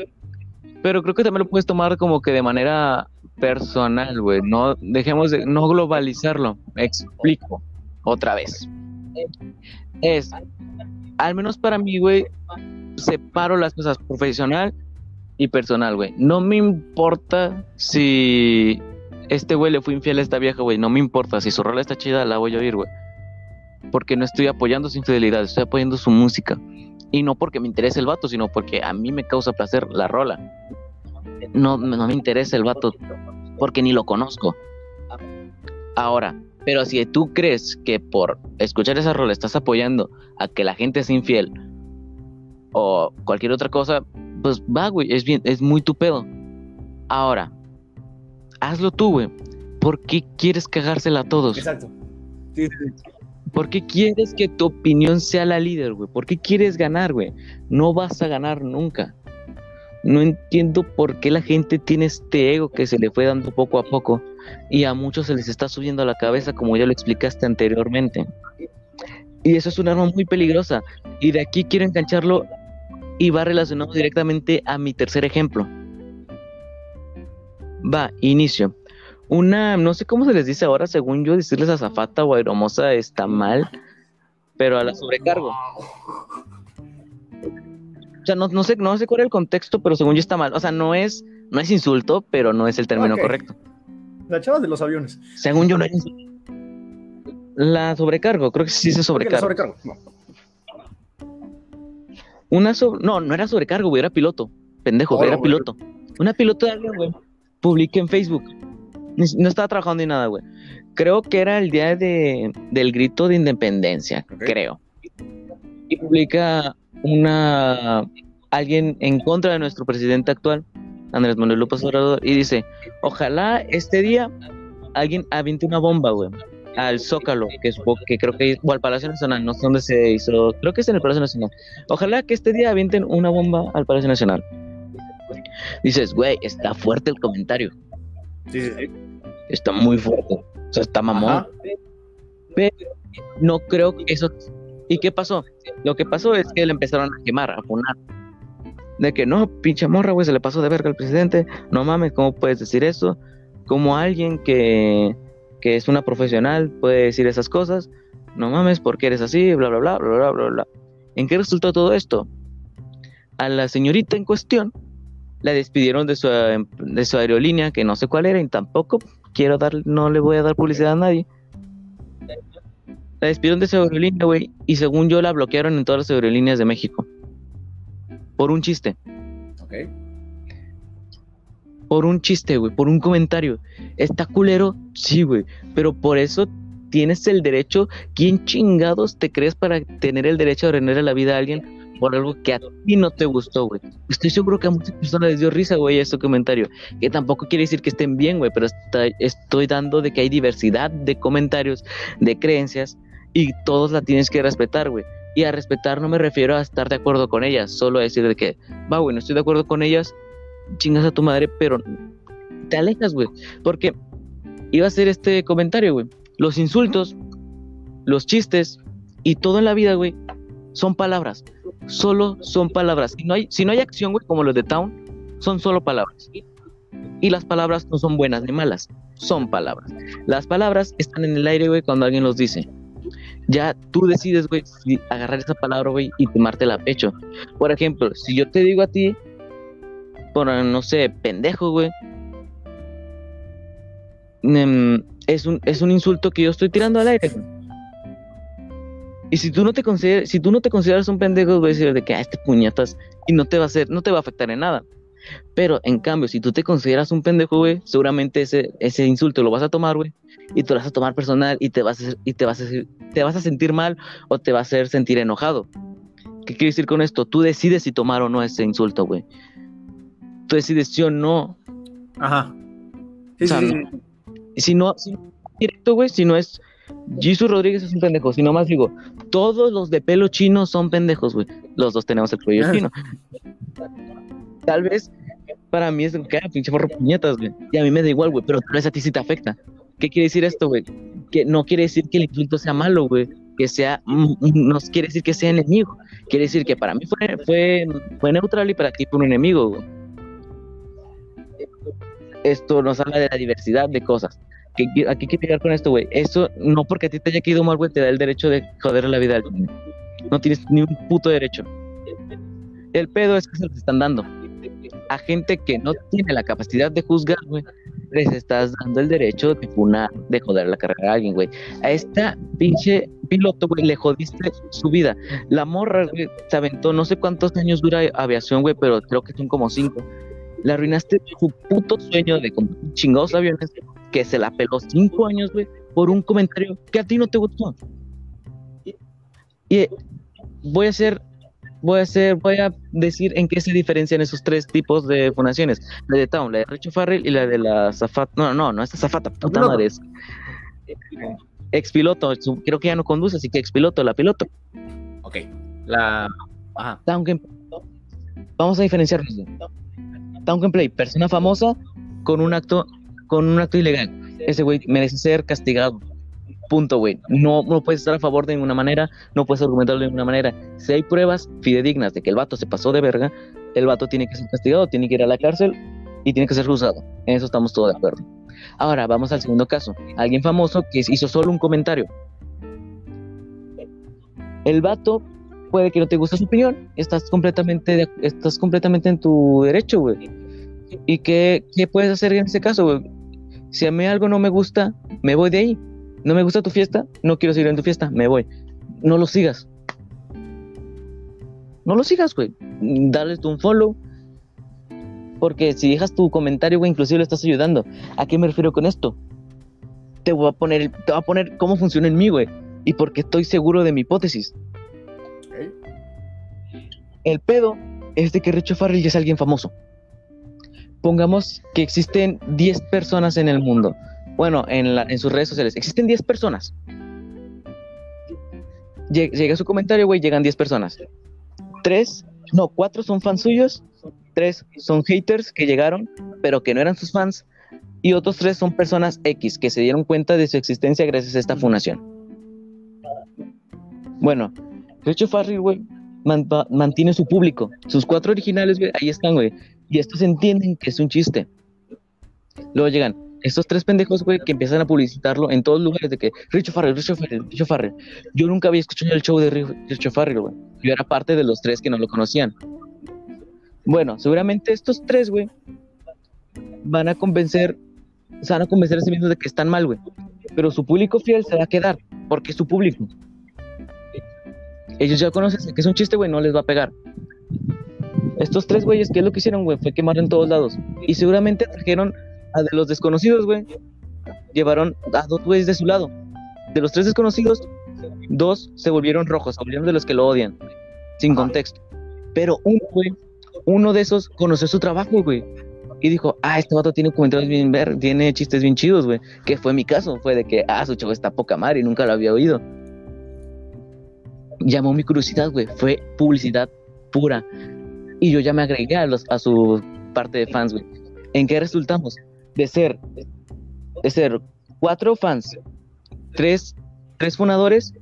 pero creo que también lo puedes tomar como que de manera personal, güey. No dejemos de no globalizarlo. Me explico otra vez. Es, al menos para mí, güey, separo las cosas profesional y personal, güey. No me importa si este güey le fue infiel a esta vieja, güey. No me importa. Si su rola está chida, la voy a oír, güey. Porque no estoy apoyando su infidelidad, estoy apoyando su música. Y no porque me interese el vato, sino porque a mí me causa placer la rola. No, no me interesa el vato porque ni lo conozco. Ahora, pero si tú crees que por escuchar esa rola estás apoyando a que la gente sea infiel o cualquier otra cosa, pues va, güey, es bien, es muy tu pedo. Ahora, hazlo tú, güey. ¿Por qué quieres cagársela a todos? Exacto. Sí, sí, sí. ¿Por qué quieres que tu opinión sea la líder, güey? ¿Por qué quieres ganar, güey? No vas a ganar nunca. No entiendo por qué la gente tiene este ego que se le fue dando poco a poco y a muchos se les está subiendo a la cabeza como ya lo explicaste anteriormente. Y eso es un arma muy peligrosa. Y de aquí quiero engancharlo y va relacionado directamente a mi tercer ejemplo. Va, inicio. Una, no sé cómo se les dice ahora, según yo, decirles azafata o aeromosa está mal, pero a la sobrecargo. O sea, no, no sé, no sé cuál es el contexto, pero según yo está mal. O sea, no es, no es insulto, pero no es el término correcto. La chava de los aviones. Según yo no es insulto. La sobrecargo, creo que sí se ¿Por qué la sobrecargo. sobrecargo? No. Una sobre... No, no era sobrecargo, güey, era piloto. Pendejo, Oh, era güey. piloto. Una piloto de avión, güey. Publiqué en Facebook. No estaba trabajando ni nada, güey. Creo que era el día de, del grito de independencia, creo. Y publica una alguien en contra de nuestro presidente actual, Andrés Manuel López Obrador, y dice, ojalá este día alguien aviente una bomba, güey, al Zócalo, que, supongo que creo que, o al Palacio Nacional, no sé dónde se hizo, creo que es en el Palacio Nacional. Ojalá que este día avienten una bomba al Palacio Nacional. Dices, güey, está fuerte el comentario, Sí, sí, sí. está muy fuerte, o sea, está mamón. Ajá. Pero no creo que eso. ¿Y qué pasó? Lo que pasó es que le empezaron a quemar, a funar. De que no, pinche morra, güey, se le pasó de verga al presidente. No mames, ¿cómo puedes decir eso? Como alguien que, que es una profesional puede decir esas cosas. No mames, porque eres así, bla, bla, bla, bla, bla, bla, bla. ¿En qué resultó todo esto? A la señorita en cuestión la despidieron de su, de su aerolínea, que no sé cuál era, y tampoco quiero dar, no le voy a dar publicidad a nadie. La despidieron de su aerolínea, güey, y según yo la bloquearon en todas las aerolíneas de México. Por un chiste, Ok. Por un chiste, güey, por un comentario. ¿Está culero? Sí, güey, pero por eso tienes el derecho. ¿Quién chingados te crees para tener el derecho de rendirle la vida a alguien por algo que a ti no te gustó, güey? Estoy seguro que a muchas personas les dio risa, güey, este comentario. Que tampoco quiere decir que estén bien, güey, pero estoy dando de que hay diversidad de comentarios, de creencias, y todos la tienes que respetar, güey. Y a respetar no me refiero a estar de acuerdo con ellas, solo a decir de que, va, güey, no estoy de acuerdo con ellas, chingas a tu madre, pero te alejas, güey. Porque iba a hacer este comentario, güey. Los insultos, los chistes y todo en la vida, güey, son palabras. Solo son palabras. Si no hay, si no hay acción, güey, como los de Town, son solo palabras. Y las palabras no son buenas ni malas, son palabras. Las palabras están en el aire, güey, cuando alguien los dice. Ya tú decides, güey, si agarrar esa palabra, güey, y tomártela a pecho. Por ejemplo, si yo te digo a ti, por, no sé, pendejo, güey. em, es un, es un insulto que yo estoy tirando al aire. Y si tú no te consideras, un pendejo, voy a de que ah, este puñetas y no te va a hacer, no te va a afectar en nada. Pero en cambio, si tú te consideras un pendejo, güey, seguramente ese, ese insulto lo vas a tomar, güey, y te lo vas a tomar personal y te vas a, y te vas a, te vas a sentir mal o te va a sentir enojado. ¿Qué quiere decir con esto? Tú decides si tomar o no ese insulto, güey. Tú decides sí o no. Ajá. O sea, si no, si directo, güey, si no es Jesus Rodríguez es un pendejo, si no más digo, todos los de pelo chino son pendejos, güey. Los dos tenemos el cuello chino. Tal vez para mí es que ah, pinche forro puñetas, güey. Y a mí me da igual, güey, pero tal vez a ti sí te afecta. ¿Qué quiere decir esto, güey? Que no quiere decir que el insulto sea malo, güey. Que sea, mm, mm, no quiere decir que sea enemigo. Quiere decir que para mí fue, fue, fue neutral y para ti fue un enemigo, güey. Esto nos habla de la diversidad de cosas. ¿Qué, aquí que llegar con esto, güey. Eso no porque a ti te haya caído mal, güey, te da el derecho de joder la vida No tienes ni un puto derecho. El pedo es que se los están dando a gente que no tiene la capacidad de juzgar, güey, les estás dando el derecho de de joder la carrera a alguien, güey. A esta pinche piloto, güey, le jodiste su vida. La morra, güey, se aventó, no sé cuántos años dura aviación, güey, pero creo que son como cinco. Le arruinaste su puto sueño de comprar chingados aviones que se la peló cinco años, güey, por un comentario que a ti no te gustó. Y voy a ser voy a hacer, voy a decir en qué se diferencian esos tres tipos de fundaciones. La de Town, la de Richo Farrell y la de la Zafata. No, no, no, esta Zafata, puta madre es. Expiloto, creo que ya no conduce, así que expiloto, la piloto. Ok. La. Ajá. Town Vamos a diferenciarnos. Town Play, persona famosa con un acto, con un acto ilegal. Ese güey merece ser castigado. Punto, güey. No, no puedes estar a favor de ninguna manera, no puedes argumentarlo de ninguna manera. Si hay pruebas fidedignas de que el vato se pasó de verga, el vato tiene que ser castigado, tiene que ir a la cárcel y tiene que ser juzgado. En eso estamos todos de acuerdo. Ahora, vamos al segundo caso. Alguien famoso que hizo solo un comentario. El vato puede que no te guste su opinión, estás completamente, estás completamente en tu derecho, güey. ¿Y qué, qué puedes hacer en ese caso, güey? Si a mí algo no me gusta, me voy de ahí no me gusta tu fiesta, no quiero seguir en tu fiesta, me voy. No lo sigas. No lo sigas, güey. Dale tú un follow. Porque si dejas tu comentario, güey, inclusive lo estás ayudando. ¿A qué me refiero con esto? Te voy a poner, te voy a poner cómo funciona en mí, güey. Y porque estoy seguro de mi hipótesis. El pedo es de que Richo Farrell ya es alguien famoso. Pongamos que existen 10 personas en el mundo bueno, en, sus redes sociales, existen 10 personas. Llega su comentario, güey, llegan 10 personas. Tres, no, cuatro son fans suyos, tres son haters que llegaron, pero que no eran sus fans, y otros tres son personas X que se dieron cuenta de su existencia gracias a esta fundación. Bueno, Richo Farrell, güey, mantiene su público. Sus cuatro originales, güey, ahí están, güey. Y estos entienden que es un chiste. Luego llegan estos tres pendejos, güey, que empiezan a publicitarlo en todos lugares de que Richo Farrell, Richo Farrell, Richo Farrell. Yo nunca había escuchado el show de Richo Farrell, güey. Yo era parte de los tres que no lo conocían. Bueno, seguramente estos tres, güey, van a convencer, se van a convencer a sí mismos de que están mal, güey. Pero su público fiel se va a quedar, porque es su público. Ellos ya conocen que es un chiste, güey, no les va a pegar. Estos tres güeyes, ¿qué es lo que hicieron, güey? Fue quemar en todos lados. Y seguramente trajeron a de los desconocidos, güey, llevaron a dos güeyes de su lado. De los tres desconocidos, dos se volvieron rojos, se volvieron de los que lo odian, sin contexto. Pero uno, güey, uno de esos conoció su trabajo, güey. Y dijo, ah, este vato tiene comentarios bien ver, tiene chistes bien chidos, güey. Que fue mi caso, fue de que, ah, su chavo está poca madre y nunca lo había oído. Llamó mi curiosidad, güey. Fue publicidad pura. Y yo ya me agregué a, los, a su parte de fans, güey. ¿En qué resultamos? de ser, de ser cuatro fans, tres, tres fundadores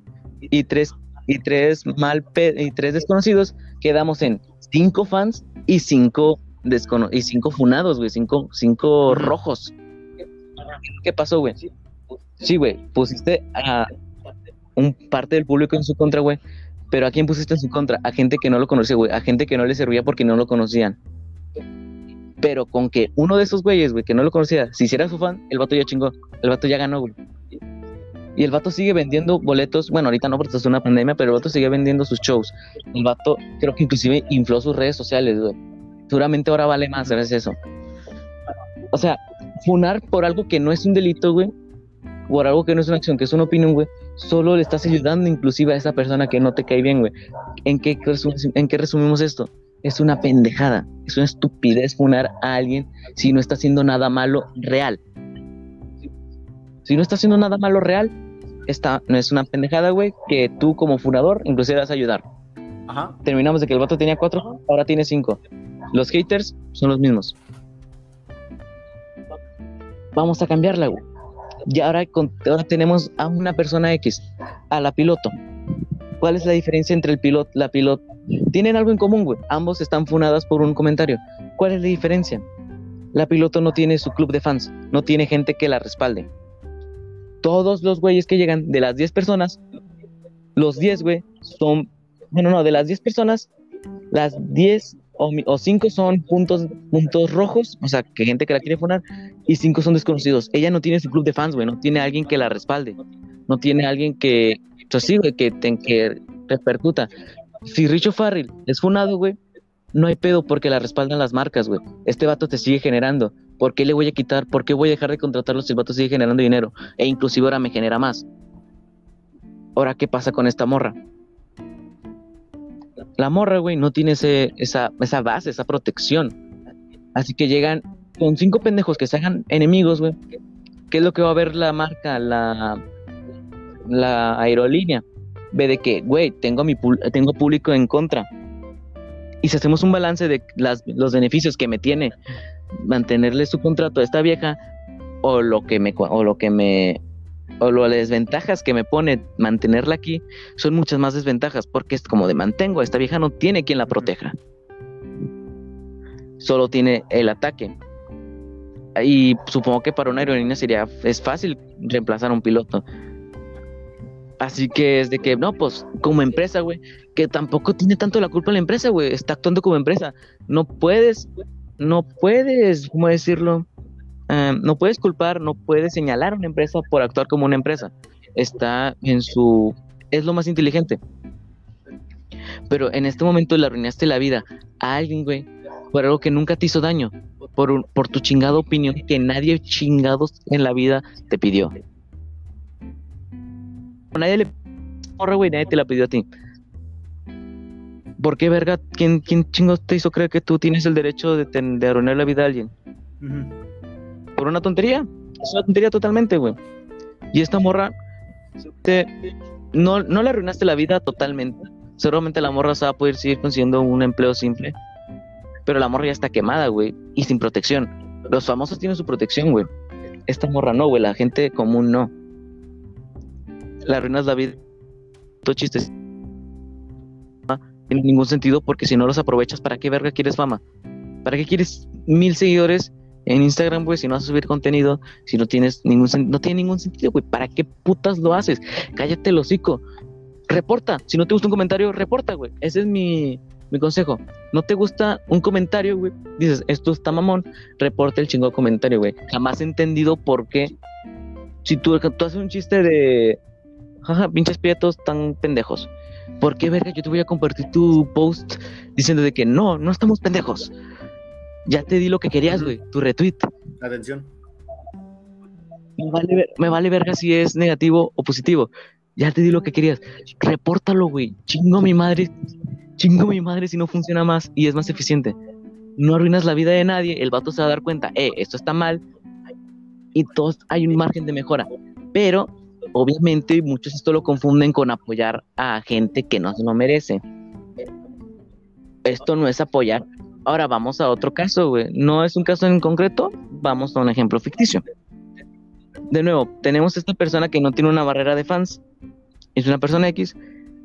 y tres, y tres mal y tres desconocidos, quedamos en cinco fans y cinco descono y cinco funados, güey, cinco, cinco rojos. ¿Qué pasó, güey? Sí, güey, pusiste a un parte del público en su contra, güey. Pero ¿a quién pusiste en su contra? A gente que no lo conocía, güey. A gente que no le servía porque no lo conocían. Pero con que uno de esos güeyes, güey, que no lo conocía, si hiciera su fan, el vato ya chingó. El vato ya ganó, güey. Y el vato sigue vendiendo boletos. Bueno, ahorita no porque esto es una pandemia, pero el vato sigue vendiendo sus shows. El vato creo que inclusive infló sus redes sociales, güey. Seguramente ahora vale más a eso. O sea, funar por algo que no es un delito, güey. Por algo que no es una acción, que es una opinión, güey. Solo le estás ayudando inclusive a esa persona que no te cae bien, güey. ¿En qué, ¿En qué resumimos esto? Es una pendejada. Es una estupidez funar a alguien si no está haciendo nada malo real. Si no está haciendo nada malo real, esta no es una pendejada, güey, que tú como fundador inclusive vas a ayudar. Ajá. Terminamos de que el vato tenía cuatro, ahora tiene cinco. Los haters son los mismos. Vamos a cambiarla, güey. Y ahora, ahora tenemos a una persona X, a la piloto. ¿Cuál es la diferencia entre el piloto la piloto? Tienen algo en común, güey. Ambos están funadas por un comentario. ¿Cuál es la diferencia? La piloto no tiene su club de fans, no tiene gente que la respalde todos los güeyes que llegan, de las 10 personas, los 10, güey, son, bueno, no, de las 10 personas, las 10 o, 5 son puntos, puntos rojos, o sea, que gente que la quiere poner, y 5 son desconocidos. Ella no tiene su club de fans, güey, no tiene alguien que la respalde, no tiene alguien que, pues sí, güey, que, que repercuta. Si Richo Farrell es funado, güey, no hay pedo porque la respaldan las marcas, güey. Este vato te sigue generando. ¿Por qué le voy a quitar? ¿Por qué voy a dejar de contratarlo si el vato sigue generando dinero? E inclusive ahora me genera más. Ahora, ¿qué pasa con esta morra? La morra, güey, no tiene ese, esa, esa base, esa protección. Así que llegan con cinco pendejos que se hagan enemigos, güey. ¿Qué es lo que va a ver la marca, la, la aerolínea? Ve de que, güey, tengo, mi, tengo público en contra y si hacemos un balance de los beneficios que me tiene mantenerle su contrato a esta vieja o lo que me o lo que me o las desventajas que me pone mantenerla aquí son muchas más desventajas porque es como de mantengo, esta vieja no tiene quien la proteja. Solo tiene el ataque. Y supongo que para una aerolínea sería es fácil reemplazar a un piloto. Así que es de que, no, pues como empresa, güey, que tampoco tiene tanto la culpa la empresa, güey, está actuando como empresa. No puedes, no puedes, ¿cómo decirlo? Eh, no puedes culpar, no puedes señalar a una empresa por actuar como una empresa. Está en su... es lo más inteligente. Pero en este momento le arruinaste la vida a alguien, güey, por algo que nunca te hizo daño, por, por tu chingada opinión que nadie chingados en la vida te pidió nadie le porra, güey, nadie te la pidió a ti. ¿Por qué, verga? ¿Quién, quién chingos te hizo creer que tú tienes el derecho de, de arruinar la vida a alguien? Por una tontería. Es una tontería totalmente, güey. Y esta morra, te, no, no le arruinaste la vida totalmente. Seguramente la morra se va a poder seguir consiguiendo un empleo simple. Pero la morra ya está quemada, güey. Y sin protección. Los famosos tienen su protección, güey. Esta morra no, güey. La gente común no la arruinas la vida. Todo chistes. En ningún sentido, porque si no los aprovechas, ¿para qué verga quieres fama? ¿Para qué quieres mil seguidores en Instagram, güey? Si no vas a subir contenido, si no tienes ningún no tiene ningún sentido, güey. ¿Para qué putas lo haces? Cállate el hocico. Reporta. Si no te gusta un comentario, reporta, güey. Ese es mi, mi consejo. No te gusta un comentario, güey. Dices, esto está mamón. Reporta el chingo comentario, güey. Jamás he entendido por qué. Si tú, tú haces un chiste de jaja, pinches prietos tan pendejos. ¿Por qué, verga, yo te voy a compartir tu post diciendo de que no, no estamos pendejos? Ya te di lo que querías, güey, tu retweet. Atención. Me vale, me vale verga si es negativo o positivo. Ya te di lo que querías. Repórtalo, güey. Chingo mi madre. Chingo mi madre si no funciona más y es más eficiente. No arruinas la vida de nadie. El vato se va a dar cuenta, eh, esto está mal. Y todos hay un margen de mejora. Pero obviamente muchos esto lo confunden con apoyar a gente que no se lo merece. Esto no es apoyar. Ahora vamos a otro caso, güey. No es un caso en concreto, vamos a un ejemplo ficticio. De nuevo, tenemos esta persona que no tiene una barrera de fans, es una persona X,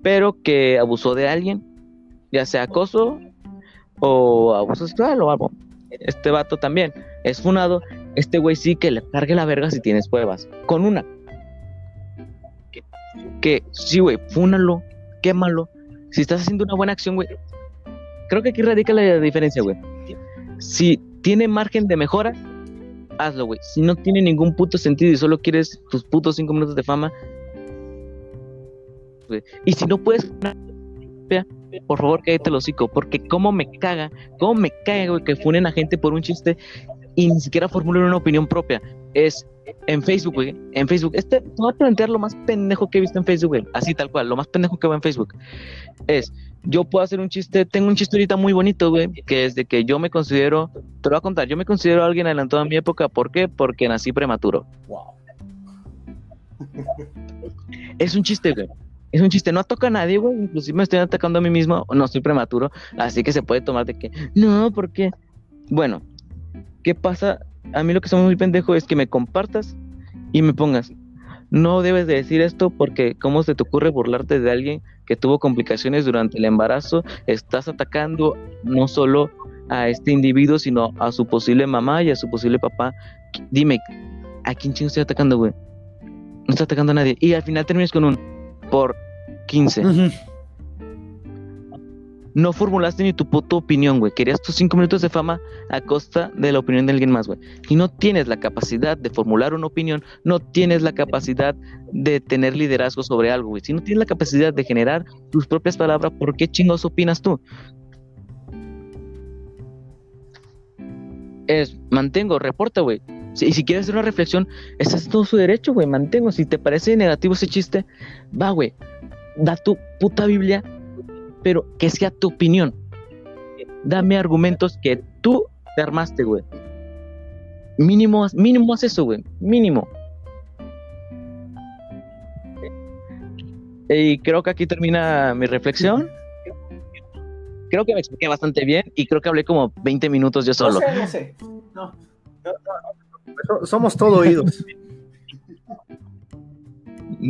pero que abusó de alguien, ya sea acoso o abuso sexual o algo. Este vato también es funado. Este güey sí que le cargue la verga si tienes pruebas. Con una, que sí, güey, fúnalo, quémalo. Si estás haciendo una buena acción, güey. Creo que aquí radica la diferencia, güey. Si tiene margen de mejora, hazlo, güey. Si no tiene ningún puto sentido y solo quieres tus putos cinco minutos de fama, güey. Y si no puedes, por favor, cállate el hocico, porque cómo me caga, cómo me caga, güey, que funen a gente por un chiste y ni siquiera formulen una opinión propia. Es en Facebook, güey, en Facebook. Este, te voy a plantear lo más pendejo que he visto en Facebook, güey. Así tal cual, lo más pendejo que veo en Facebook. Es, yo puedo hacer un chiste, tengo un chiste ahorita muy bonito, güey, que es de que yo me considero, te lo voy a contar, yo me considero alguien adelantado a mi época, ¿por qué? Porque nací prematuro. Wow. Es un chiste, güey. Es un chiste, no toca a nadie, güey. Inclusive me estoy atacando a mí mismo, no estoy prematuro, así que se puede tomar de que, no, porque, bueno, ¿qué pasa? A mí lo que somos muy pendejo es que me compartas y me pongas, no debes de decir esto porque cómo se te ocurre burlarte de alguien que tuvo complicaciones durante el embarazo, estás atacando no solo a este individuo, sino a su posible mamá y a su posible papá. Dime, ¿a quién chingo estoy atacando, güey? No estoy atacando a nadie. Y al final terminas con un por 15. No formulaste ni tu puta opinión, güey. Querías tus cinco minutos de fama a costa de la opinión de alguien más, güey. Y no tienes la capacidad de formular una opinión, no tienes la capacidad de tener liderazgo sobre algo, güey. Si no tienes la capacidad de generar tus propias palabras, ¿por qué chingos opinas tú? Es, mantengo, reporta, güey. Si, si quieres hacer una reflexión, ese es todo su derecho, güey. Mantengo. Si te parece negativo ese chiste, va, güey. Da tu puta Biblia pero que sea tu opinión. Dame argumentos que tú te armaste, güey. Mínimo, mínimo haz eso, güey. Mínimo. Y creo que aquí termina mi reflexión. Creo que me expliqué bastante bien y creo que hablé como 20 minutos yo solo. No sé, no sé. No, Somos todo oídos.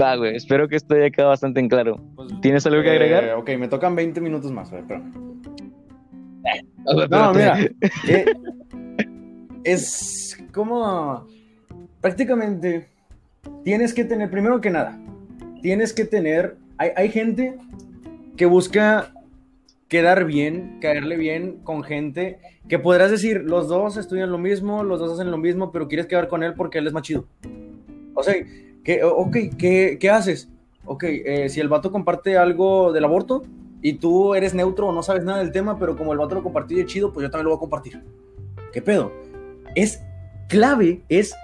Va, güey, espero que esto haya quedado bastante en claro. Pues, ¿Tienes algo que agregar? Eh, ok, me tocan 20 minutos más, pero... no, mira, eh, es como prácticamente tienes que tener, primero que nada, tienes que tener, hay, hay gente que busca quedar bien, caerle bien con gente que podrás decir, los dos estudian lo mismo, los dos hacen lo mismo, pero quieres quedar con él porque él es más chido. O sea, ¿Qué, ok, ¿qué, qué haces? Ok, eh, si el vato comparte algo del aborto y tú eres neutro o no sabes nada del tema, pero como el vato lo compartió de chido, pues yo también lo voy a compartir. ¿Qué pedo? Es clave, es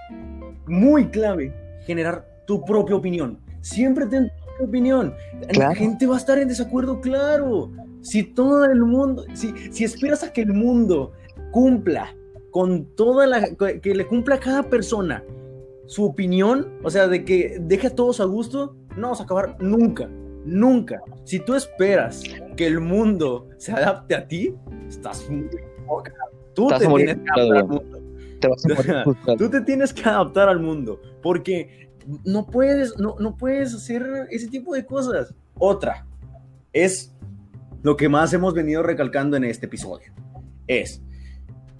muy clave generar tu propia opinión. Siempre ten tu opinión. La gente va a estar en desacuerdo, claro. Si todo el mundo, si, si esperas a que el mundo cumpla con toda la, que le cumpla a cada persona su opinión, o sea, de que deje a todos a gusto, no vamos a acabar nunca, nunca. Si tú esperas que el mundo se adapte a ti, estás muy Tú te tienes que adaptar al mundo. Tú te tienes que adaptar al mundo, porque no puedes, no, no puedes hacer ese tipo de cosas. Otra, es lo que más hemos venido recalcando en este episodio. Es,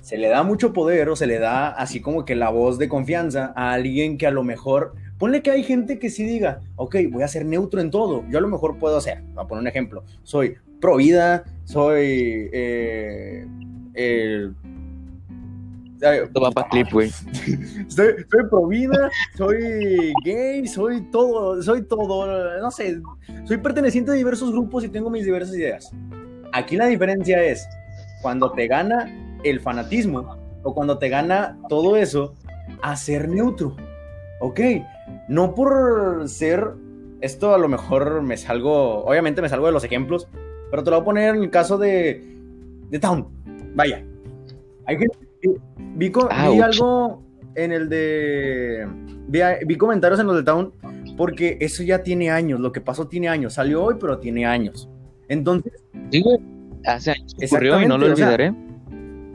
se le da mucho poder o se le da así como que la voz de confianza a alguien que a lo mejor, ponle que hay gente que sí diga, ok, voy a ser neutro en todo, yo a lo mejor puedo hacer, voy a poner un ejemplo, soy pro vida, soy... Eh, eh, clip, güey. soy, soy pro vida, soy gay, soy todo, soy todo, no sé, soy perteneciente a diversos grupos y tengo mis diversas ideas. Aquí la diferencia es, cuando te gana el fanatismo o cuando te gana todo eso a ser neutro. Ok, no por ser, esto a lo mejor me salgo, obviamente me salgo de los ejemplos, pero te lo voy a poner en el caso de, de Town. Vaya, hay vi, algo en el de, vi, comentarios en los de Town, porque eso ya tiene años, lo que pasó tiene años, salió hoy, pero tiene años. Entonces... Digo, hace años ocurrió y no lo olvidaré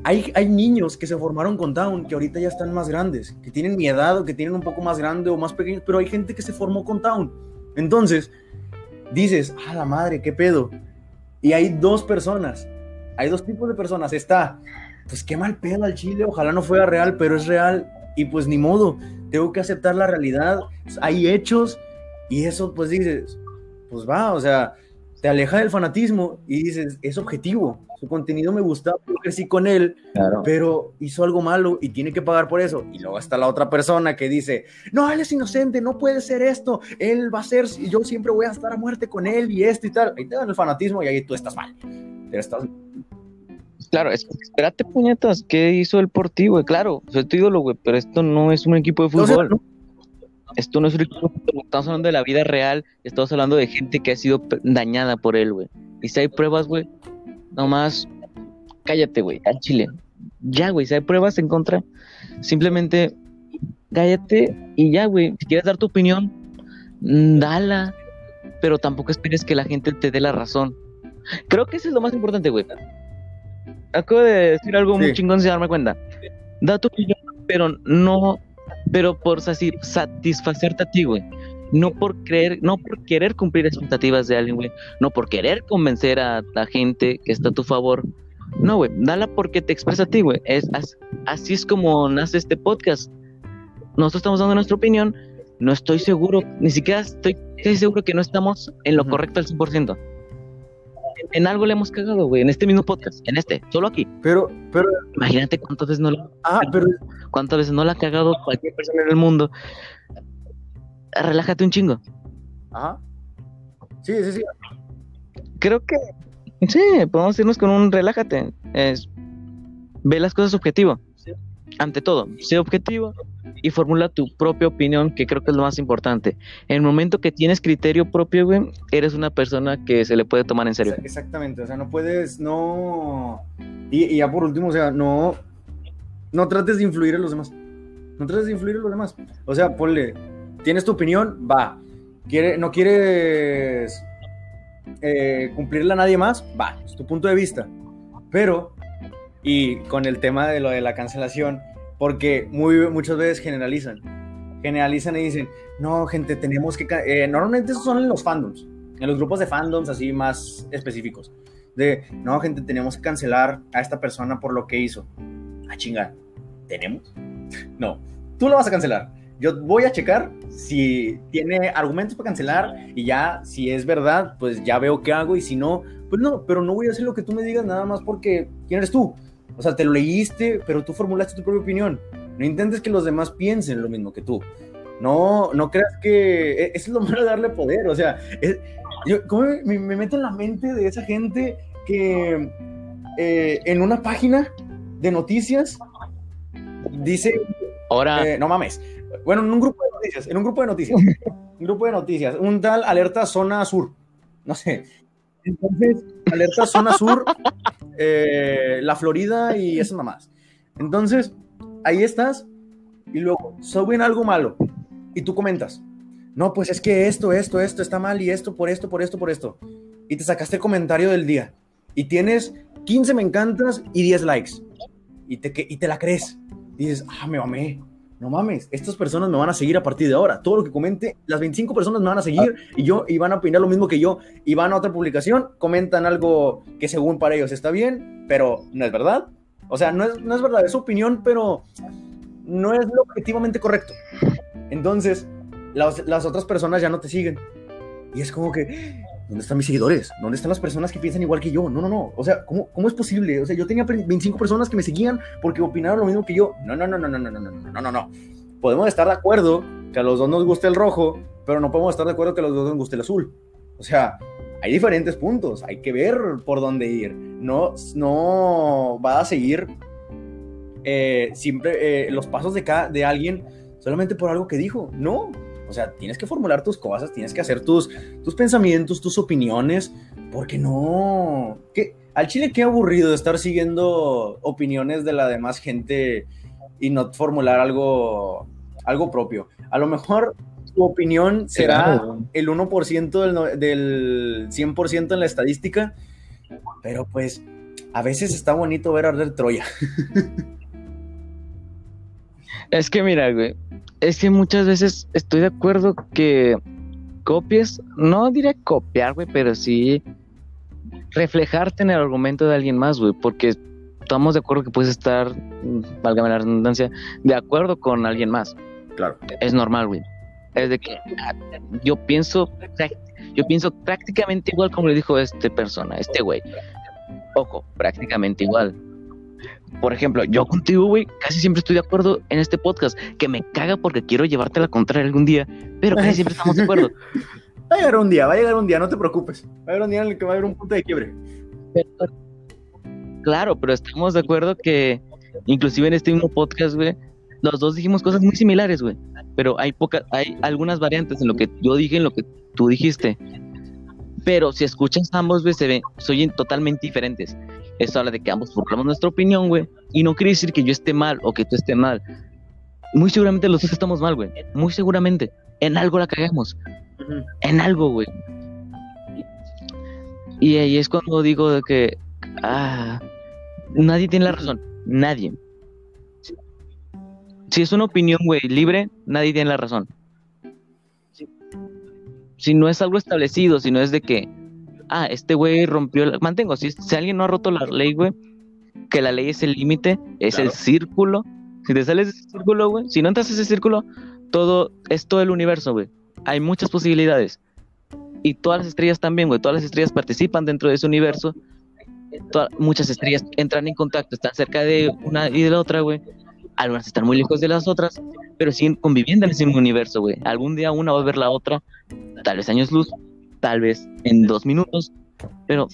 hay, niños que se formaron con Down que ahorita ya están más grandes, que tienen mi edad o que tienen un poco más grande o más pequeños, pero hay gente que se formó con Down. Entonces, dices, ah, la madre, qué pedo. Y hay dos personas, hay dos tipos de personas. Está, pues qué mal pedo al chile, ojalá no fuera real, pero es real. Y pues ni modo, tengo que aceptar la realidad. Hay hechos y eso, pues dices, pues va, o sea, te aleja del fanatismo y dices, es objetivo, su contenido me gusta, yo crecí con él, pero hizo algo malo y tiene que pagar por eso. Y luego está la otra persona que dice, no, él es inocente, no puede ser esto, él va a ser, yo siempre voy a estar a muerte con él y esto y tal. Ahí te dan el fanatismo y ahí tú estás mal. estás... Claro, espérate, puñetas, ¿qué hizo el por ti, güey? Claro, soy tu ídolo, güey, pero esto no es un equipo de fútbol. Esto no es un equipo de fútbol, estamos hablando de la vida real, estamos hablando de gente que ha sido dañada por él, güey. Y si hay pruebas, güey, nomás cállate, güey, al chile. Ya, güey, si hay pruebas en contra, simplemente cállate y ya, güey. Si quieres dar tu opinión, mm, dala, pero tampoco esperes que la gente te dé la razón. Creo que eso es lo más importante, güey. Acabo de decir algo muy chingón sin darme cuenta. Da tu opinión, pero no, pero por satisfacerte a ti, güey no por creer, no por querer cumplir expectativas de alguien, güey, no por querer convencer a la gente que está a tu favor. No, güey, dala porque te expresa a ti, güey. Es, así es como nace este podcast. Nosotros estamos dando nuestra opinión. No estoy seguro, ni siquiera estoy, seguro que no estamos en lo correcto al 100%. En, en algo le hemos cagado, güey, en este mismo podcast, en este, solo aquí. Pero, pero. Imagínate cuántas veces no la. Ah, pero. Cuántas veces no la ha cagado cualquier persona en el mundo relájate un chingo. Ajá. Sí, sí, sí. Creo que sí, podemos irnos con un relájate. Es ve las cosas objetivo. Ante todo, sé objetivo y formula tu propia opinión, que creo que es lo más importante. En el momento que tienes criterio propio, güey, eres una persona que se le puede tomar en serio. Exactamente, o sea, no puedes, no. Y, y ya por último, o sea, no. No trates de influir en los demás. No trates de influir en los demás. O sea, ponle, tienes tu opinión, va. ¿Quiere, ¿No quieres eh, cumplirla a nadie más? Va, es tu punto de vista. Pero, y con el tema de lo de la cancelación, porque muy, muchas veces generalizan. Generalizan y dicen, no, gente, tenemos que... Eh, normalmente esos son en los fandoms, en los grupos de fandoms así más específicos. De, no, gente, tenemos que cancelar a esta persona por lo que hizo. A ah, chingar, ¿tenemos? No, tú lo vas a cancelar yo voy a checar si tiene argumentos para cancelar y ya, si es verdad, pues ya veo qué hago y si no, pues no, pero no voy a hacer lo que tú me digas nada más porque ¿quién eres tú? O sea, te lo leíste, pero tú formulaste tu propia opinión. No intentes que los demás piensen lo mismo que tú. No, no creas que e, eso es lo malo de darle poder. O sea, yo ¿cómo me, meto en la mente de esa gente que eh, en una página de noticias dice, ahora, eh, no mames, bueno, en un grupo de noticias, en un grupo de noticias, un grupo de noticias, un tal alerta zona sur, no sé. Entonces, alerta zona sur, eh, la Florida y eso nada más. Entonces, ahí estás y luego suben algo malo y tú comentas, no, pues es que esto, esto, esto está mal y esto, por esto, por esto, por esto. Y te sacaste el comentario del día y tienes 15 me encantas y 10 likes y te, y te la crees. Y dices, ah, me amé no mames, estas personas me van a seguir a partir de ahora. Todo lo que comente, las 25 personas me van a seguir y yo y van a opinar lo mismo que yo y van a otra publicación, comentan algo que según para ellos está bien, pero no es verdad. O sea, no es, no es verdad, es su opinión, pero no es lo objetivamente correcto. Entonces, las, las otras personas ya no te siguen. Y es como que, ¿dónde están mis seguidores? ¿Dónde están las personas que piensan igual que yo? No, no, no. O sea, ¿cómo, cómo es posible? O sea, yo tenía 25 personas que me seguían porque opinaron lo mismo que yo. No, no, no, no, no, no, no, no, no, no, no. Podemos estar de acuerdo que a los dos nos guste el rojo, pero no podemos estar de acuerdo que a los dos nos guste el azul. O sea, hay diferentes puntos. Hay que ver por dónde ir. No, no va a seguir eh, siempre eh, los pasos de, cada, de alguien solamente por algo que dijo. No, o sea, tienes que formular tus cosas, tienes que hacer tus, tus pensamientos, tus opiniones, porque no... ¿Qué? Al Chile qué aburrido estar siguiendo opiniones de la demás gente y no formular algo, algo propio. A lo mejor tu opinión será el 1% del, del 100% en la estadística, pero pues a veces está bonito ver arder Troya. Es que mira, güey, es que muchas veces estoy de acuerdo que copies, no diré copiar, güey, pero sí reflejarte en el argumento de alguien más, güey, porque estamos de acuerdo que puedes estar, válgame la redundancia, de acuerdo con alguien más. Claro. Es normal, güey. Es de que ah, yo pienso, Yo pienso prácticamente igual como le dijo este persona, este güey. Ojo, prácticamente igual. Por ejemplo, yo contigo, güey, casi siempre estoy de acuerdo en este podcast, que me caga porque quiero llevarte la contraria algún día, pero casi siempre estamos de acuerdo. Va a llegar un día, va a llegar un día, no te preocupes. Va a llegar un día en el que va a haber un punto de quiebre. claro, pero estamos de acuerdo que inclusive en este mismo podcast, güey, los dos dijimos cosas muy similares, güey. Pero hay pocas, hay algunas variantes en lo que yo dije, en lo que tú dijiste. Pero si escuchas ambos, güey, se ven, soy totalmente diferentes. Eso habla de que ambos proclamamos nuestra opinión, güey. Y no quiere decir que yo esté mal o que tú estés mal. Muy seguramente los dos estamos mal, güey. Muy seguramente. En algo la cagamos. En algo, güey. Y ahí es cuando digo de que ah, nadie tiene la razón. Nadie. Si es una opinión, güey, libre, nadie tiene la razón. Si no es algo establecido, si no es de que, ah, este güey rompió, la... mantengo, si, si alguien no ha roto la ley, güey, que la ley es el límite, es el círculo. Si te sales de ese círculo, güey, si no entras a ese círculo, todo es todo el universo, güey. Hay muchas posibilidades. Y todas las estrellas también, güey. Todas las estrellas participan dentro de ese universo. muchas estrellas entran en contacto, están cerca de una y de la otra, güey. Algunas están muy lejos de las otras, pero siguen conviviendo en ese mismo universo, güey. Algún día una va a ver la otra, tal vez años luz, tal vez en dos minutos, pero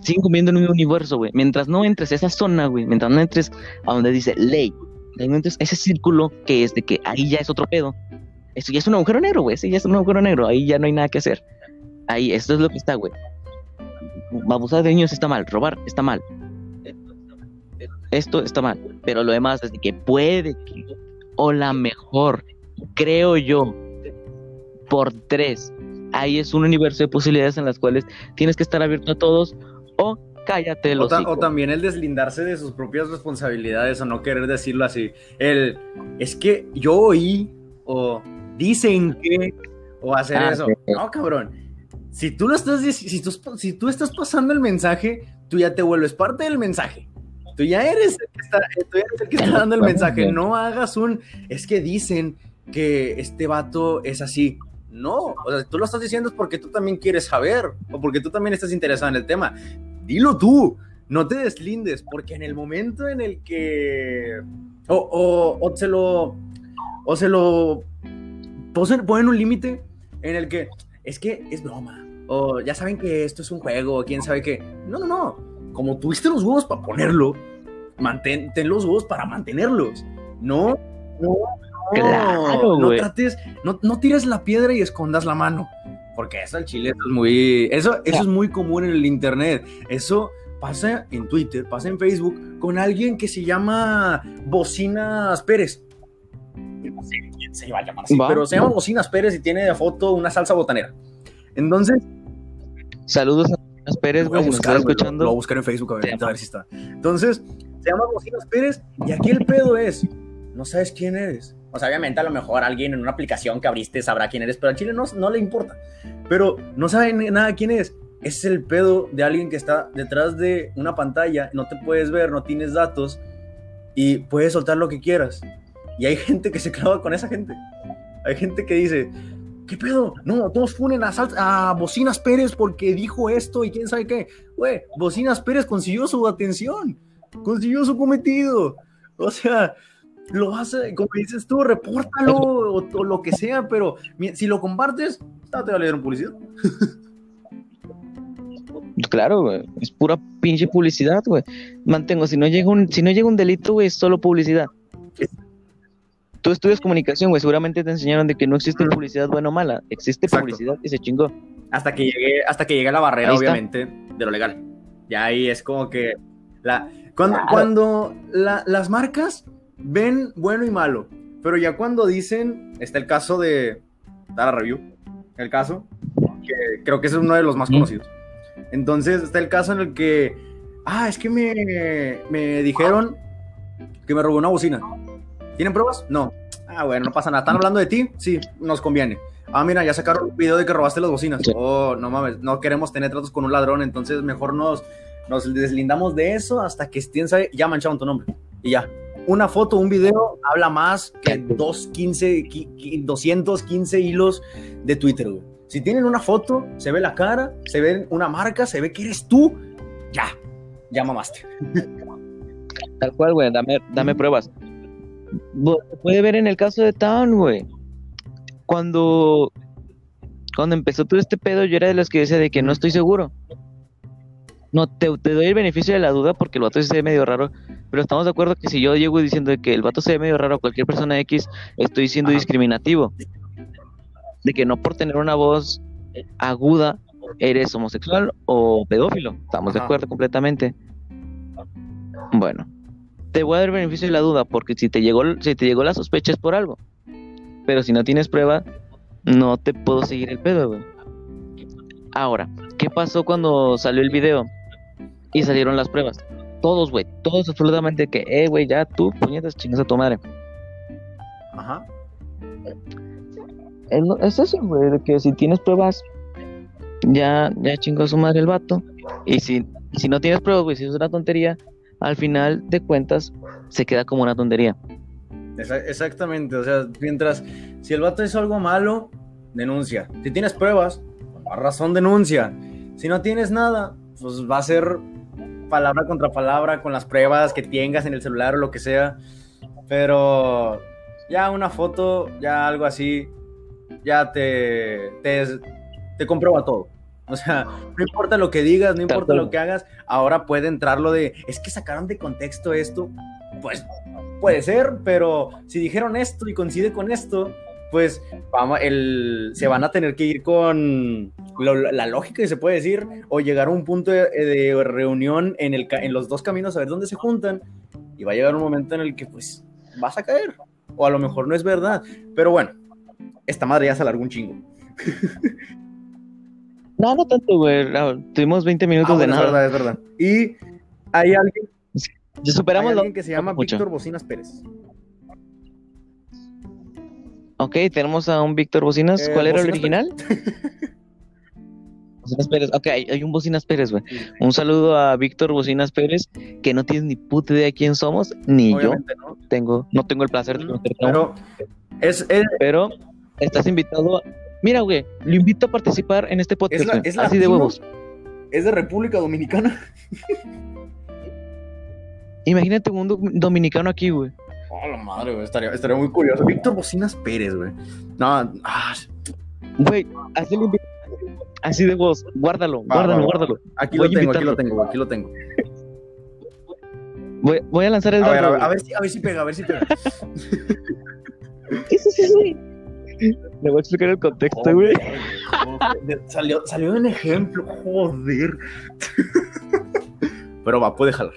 siguen conviviendo en un universo, güey. Mientras no entres a esa zona, güey, mientras no entres a donde dice ley, entonces ese círculo que es de que ahí ya es otro pedo. Eso ya es un agujero negro, güey. Ese ya es un agujero negro. Ahí ya no hay nada que hacer. Ahí, esto es lo que está, güey. Abusar de niños está mal. Robar está mal. Esto está mal. Pero lo demás es de que puede que, o la mejor, creo yo, por tres. Ahí es un universo de posibilidades en las cuales tienes que estar abierto a todos o cállate o, o, también el deslindarse de sus propias responsabilidades o no querer decirlo así. El es que yo oí o dicen que o hacer ah, eso. No, cabrón. Si tú lo estás si tú, si tú estás pasando el mensaje, tú ya te vuelves parte del mensaje. Tú ya eres el que está, el que está dando el mensaje. No hagas un es que dicen que este vato es así. No, o sea, tú lo estás diciendo es porque tú también quieres saber o porque tú también estás interesado en el tema dilo tú, no te deslindes, porque en el momento en el que o, o, se lo o se lo ponen un límite en el que es que es broma o ya saben que esto es un juego, o quién sabe qué. No, no, no. Como tuviste los huevos para ponerlo, mantén los huevos para mantenerlos. No, no, no, no trates, no, no tires la piedra y escondas la mano. Porque eso el chile es muy. Eso, eso es muy común en el internet. Eso pasa en Twitter, pasa en Facebook con alguien que se llama Bocinas Pérez. No sé quién se iba a llamar así, pero se llama Bocinas Pérez y tiene de foto una salsa botanera. Entonces. Saludos a Bocinas Pérez, güey. Lo, voy a buscar en Facebook a ver, a ver si está. Entonces, se llama Bocinas Pérez y aquí el pedo es: no sabes quién eres o sea, obviamente a lo mejor alguien en una aplicación que abriste sabrá quién eres, pero a Chile no, no le importa. Pero no sabe nada quién es. Es el pedo de alguien que está detrás de una pantalla, no te puedes ver, no tienes datos y puedes soltar lo que quieras. Y hay gente que se clava con esa gente. Hay gente que dice, ¿qué pedo? No, todos funen a, a Bocinas Pérez porque dijo esto y quién sabe qué. Güey, Bocinas Pérez consiguió su atención, consiguió su cometido. O sea, lo a, como dices tú, repórtalo o, lo que sea, pero si lo compartes, te va a leer publicidad. Claro, güey, es pura pinche publicidad, güey. Mantengo, si no llega un, si no llega un delito, güey, es solo publicidad. Tú estudias comunicación, güey, seguramente te enseñaron de que no existe publicidad buena o mala, existe publicidad y se chingó. Hasta que llegue, hasta que llegue la barrera, obviamente, de lo legal. Ya ahí es como que la cuando, cuando las marcas ven bueno y malo, pero ya cuando dicen, está el caso de Dara Review, el caso, que creo que es uno de los más conocidos. Entonces está el caso en el que, ah, es que me, me dijeron que me robó una bocina. ¿Tienen pruebas? No. Ah, bueno, no pasa nada. ¿Están hablando de ti? Sí, nos conviene. Ah, mira, ya sacaron un video de que robaste las bocinas. Oh, no mames, no queremos tener tratos con un ladrón, entonces mejor nos, nos deslindamos de eso hasta que ya mancharon tu nombre. Y ya, una foto, un video habla más que 215, 215 hilos de Twitter, güey. Si tienen una foto, se ve la cara, se ve una marca, se ve que eres tú, ya, ya mamaste. Tal cual, güey, dame, dame pruebas. Se puede ver en el caso de Town, güey. Cuando, cuando empezó todo este pedo, yo era de los que decía de que no estoy seguro. No, te, te doy el beneficio de la duda porque el vato se ve medio raro, pero estamos de acuerdo que si yo llego diciendo que el vato se ve medio raro a cualquier persona X, estoy siendo Ajá. discriminativo. De que no por tener una voz aguda eres homosexual o pedófilo. Estamos de acuerdo completamente. Bueno, te voy a dar el beneficio de la duda porque si te llegó, si te llegó la sospecha es por algo. Pero si no tienes prueba, no te puedo seguir el pedo, güey. Ahora, ¿qué pasó cuando salió el video y salieron las pruebas? Todos, güey, todos absolutamente que, eh, güey, ya tú, puñetas, chingas a tu madre. Ajá. Es, es eso, güey, de que si tienes pruebas, ya, ya chingó a su madre el vato. Y si, si no tienes pruebas, güey, si es una tontería, al final de cuentas se queda como una tontería. Exactamente, o sea, mientras, si el vato hizo algo malo, denuncia. Si tienes pruebas, más razón denuncia. Si no tienes nada, pues va a ser palabra contra palabra con las pruebas que tengas en el celular o lo que sea. Pero ya una foto, ya algo así, ya te, te, te comprueba todo. O sea, no importa lo que digas, no importa lo que hagas, ahora puede entrar lo de, es que sacaron de contexto esto, pues puede ser, pero si dijeron esto y coincide con esto, pues vamos, el, se van a tener que ir con lo- la lógica, se puede decir, o llegar a un punto de, de reunión en, el, en los dos caminos a ver dónde se juntan, y va a llegar un momento en el que pues vas a caer, o a lo mejor no es verdad, pero bueno, esta madre ya se alargó un chingo. No, no tanto, güey. no, tuvimos 20 minutos Ah, de bueno, es nada. verdad, es verdad. Y hay alguien, Ya hay superamos lo- alguien que se llama. Víctor Bocinas Pérez. Ok, tenemos a un Víctor Bocinas. Eh, ¿Cuál era el original? Bocinas Pérez. Ok, hay, hay un Bocinas Pérez, güey. Un saludo a Víctor Bocinas Pérez, que no tienes ni puta idea de quién somos, ni Obviamente, ¿no? yo tengo, no tengo el placer de conocerte Pero es, es, pero estás invitado. Mira, güey, lo invito a participar en este podcast, Es la- güey, es así de huevos. es de República Dominicana. Imagínate un do- dominicano aquí, güey. Oh, la madre, güey. Estaría, estaría muy curioso. Víctor Bocinas Pérez, güey. No, ah, Güey, así lo invito. Así de huevos, guárdalo, Va, guárdalo, va, va. guárdalo. aquí lo tengo, aquí lo tengo, güey, aquí lo tengo. Voy, voy a lanzar el A ver, a ver, güey. a ver si, a ver si pega, a ver si pega. Sí, sí, sí, sí. Le voy a explicar el contexto, güey. Joder, Salió, salió un ejemplo, joder. Pero va, puede jalar.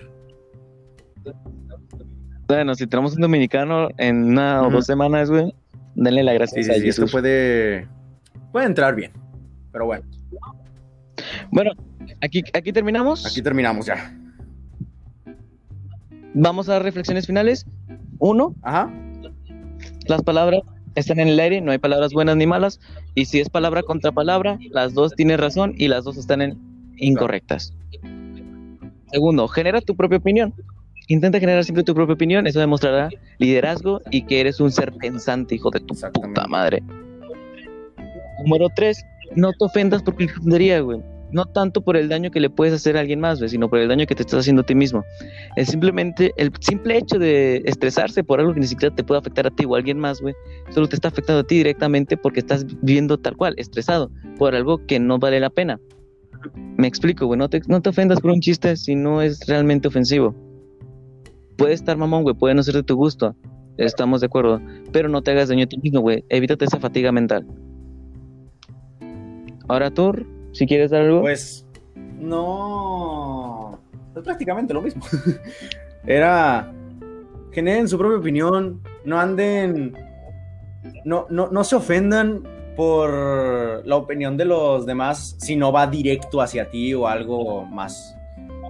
Bueno, si tenemos un dominicano en una o dos semanas, güey, denle la Sí, gracias sí, a sí, esto Jesús. puede, puede entrar bien. Pero bueno, Bueno, aquí, aquí terminamos. aquí terminamos ya. Vamos a reflexiones finales. Uno, Ajá. las palabras están en el aire, no hay palabras buenas ni malas. Y si es palabra contra palabra, las dos tienen razón y las dos están en incorrectas. Segundo, genera tu propia opinión. Intenta generar siempre tu propia opinión, eso demostrará liderazgo y que eres un ser pensante, hijo de tu puta madre. Número tres, no te ofendas por tontería, güey. No tanto por el daño que le puedes hacer a alguien más, güey, sino por el daño que te estás haciendo a ti mismo. Es simplemente el simple hecho de estresarse por algo que ni siquiera te puede afectar a ti o a alguien más, güey, solo te está afectando a ti directamente porque estás viviendo tal cual, estresado por algo que no vale la pena. Me explico, güey, no te, no te ofendas por un chiste si no es realmente ofensivo. Puede estar mamón, güey, puede no ser de tu gusto, estamos de acuerdo, pero no te hagas daño a ti mismo, güey, evítate esa fatiga mental. Ahora tú, si quieres dar algo. Pues no. Es prácticamente lo mismo. Era. Generen su propia opinión. No anden. No, no, no se ofendan por la opinión de los demás si no va directo hacia ti o algo más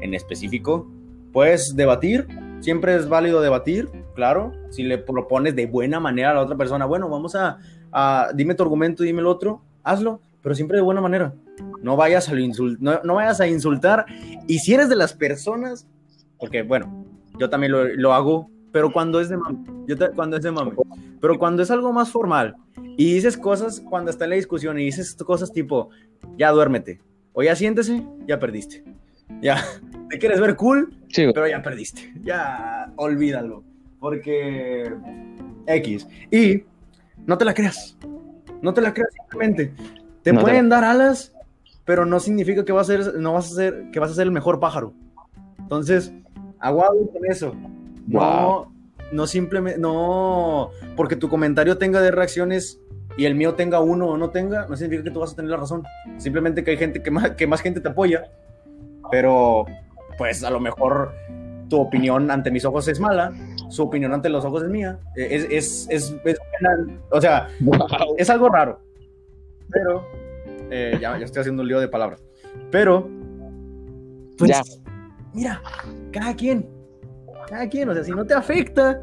en específico. Puedes debatir. Siempre es válido debatir, claro. Si le propones de buena manera a la otra persona, bueno, vamos a, a dime tu argumento, dime el otro, hazlo, pero siempre de buena manera. No vayas a, lo insul- no, no vayas a insultar. Y si eres de las personas, porque bueno, yo también lo, lo hago, pero cuando es de mame, yo cuando es de mame, Pero cuando es algo más formal y dices cosas cuando está en la discusión y dices cosas tipo, ya duérmete, o ya siéntese, ya perdiste. Ya, te quieres ver cool, Sí, pero ya perdiste. Ya, olvídalo. Porque X. Y no te la creas. No te la creas simplemente. Te No te pueden dar alas, pero no significa que vas a ser, no vas a ser, que vas a ser el mejor pájaro. Entonces, aguado con eso. No, Wow. no simplemente, no, porque tu comentario tenga de reacciones y el mío tenga uno o no tenga, no significa que tú vas a tener la razón. Simplemente que hay gente que más, que más gente te apoya, pero pues a lo mejor tu opinión ante mis ojos es mala, su opinión ante los ojos es mía. Eh, Es, es, es, es o sea, es algo raro. Pero, eh, ya, ya estoy haciendo un lío de palabras. Pero, pues, Ya. mira, cada quien, cada quien, o sea, si no te afecta,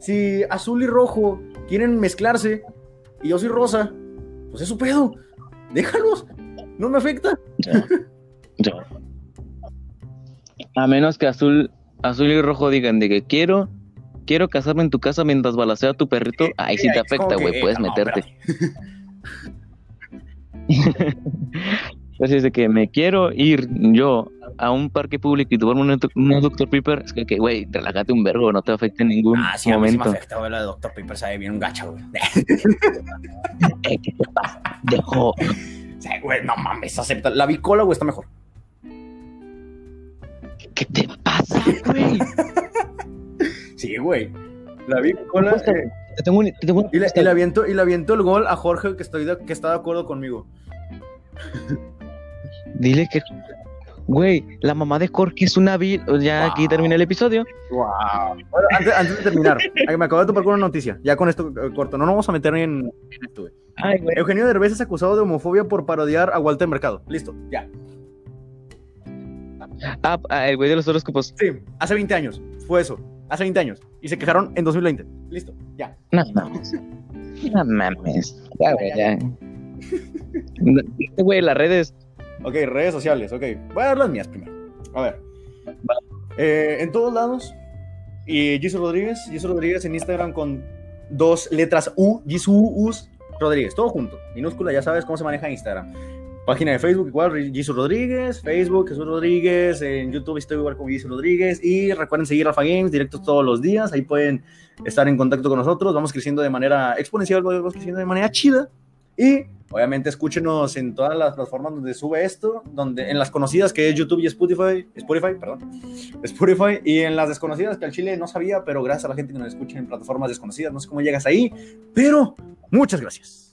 si azul y rojo quieren mezclarse y yo soy rosa, pues es su pedo, déjalos, no me afecta. Ya. Ya. A menos que azul, azul y rojo digan de que quiero, quiero casarme en tu casa mientras balacea a tu perrito, ahí sí te afecta, güey, puedes no, meterte. Espérate. Así es de que me quiero ir yo a un parque público y tomarme una, una Dr. Pepper, es que, güey, relájate un vergo, no te afecta en ningún Ah, sí, a mí sí me momento. afecta, güey, la de Dr. Pepper sabe bien un gacha, güey. Eh, ¿qué te pasa? Dejo. Sí, güey, no mames, acepta. La bicola, güey, está mejor. ¿Qué te pasa, güey? Sí, güey. La bicola. Apuesta, eh, Te tengo un, te tengo un- y, le, y le aviento, y le aviento el gol a Jorge, que, estoy de- que está de acuerdo conmigo. Dile que. Güey, la mamá de Jorge es una vil. Ya aquí termina el episodio. Wow. Bueno, antes, antes de terminar, me acabo de topar con una noticia. Ya con esto eh, corto. No nos vamos a meter en, en esto, güey. Ay, güey. Eugenio Derbez es acusado de homofobia por parodiar a Walter Mercado. Listo, ya. Ah, ah, el güey de los horóscopos. Sí, hace 20 años. Fue eso. Hace 20 años. Y se quejaron en 2020. Listo, ya. No mames. No mames. Ya, güey, ya. Este güey, las redes. Ok, redes sociales, ok. Voy a dar las mías primero. A ver. Eh, en todos lados. Y Jisoo Rodríguez. Jisoo Rodríguez en Instagram con dos letras U. Us Rodríguez. Todo junto. Minúscula, ya sabes cómo se maneja Instagram. Página de Facebook igual, Jisoo Rodríguez. Facebook, Jesús Rodríguez. En YouTube estoy igual con Jisoo Rodríguez. Y recuerden seguir Rafa Games directos todos los días. Ahí pueden estar en contacto con nosotros. Vamos creciendo de manera exponencial, vamos creciendo de manera chida. Y obviamente escúchenos en todas las plataformas donde sube esto, donde en las conocidas que es YouTube y Spotify, Spotify, perdón, Spotify, y en las desconocidas que al Chile no sabía, pero gracias a la gente que nos escucha en plataformas desconocidas, no sé cómo llegas ahí, pero muchas gracias.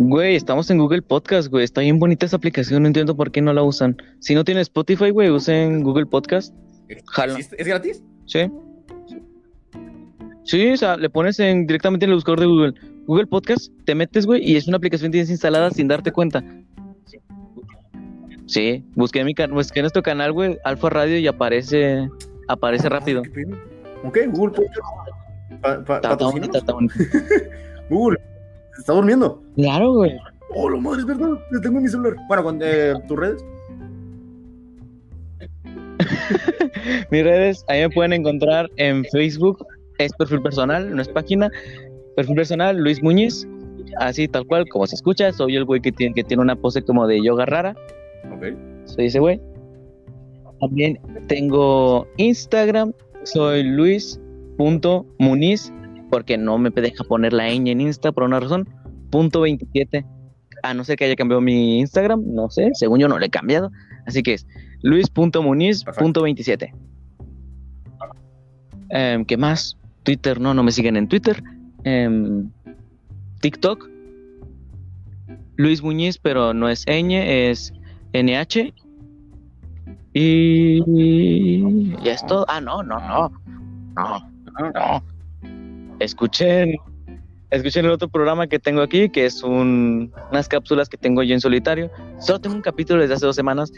Güey, estamos en Google Podcast, güey. Está bien bonita esa aplicación. No entiendo por qué no la usan. Si no tienen Spotify, güey, usen Google Podcast. ¿Es gratis? Sí. Sí, o sea, le pones en, directamente en el buscador de Google. Google Podcast, te metes, güey, y es una aplicación que tienes instalada sin darte cuenta. Sí, busqué mi busqué nuestro canal, güey, Alfa Radio y aparece aparece rápido. ¿Qué pedo? Ok, Google Podcast. Pa- pa-. Google, ¿se está durmiendo? Claro, güey. Oh, lo madre, es verdad, lo tengo en mi celular. Bueno, con eh, tus redes. Mis redes, ahí me pueden encontrar en Facebook, es perfil personal, no es página. Perfil personal, Luis Muñiz, así tal cual, como se escucha, soy el güey que tiene, que tiene una pose como de yoga rara. Ok. soy ese güey. También tengo Instagram, soy luis.muniz, porque no me deja poner la ñ en Insta por una razón, punto 27. A no ser que haya cambiado mi Instagram, no sé, según yo no lo he cambiado. Así que es luis.muniz.27. Em, ¿Qué más? Twitter, no, no me siguen en Twitter. Em, TikTok. Luis Muñiz, pero no es ñ, es NH. Y ya es todo. Ah, no, no. No, no, no. Escuchen, escuchen el otro programa que tengo aquí, que es un- unas cápsulas que tengo yo en solitario. Solo tengo un capítulo desde hace dos semanas,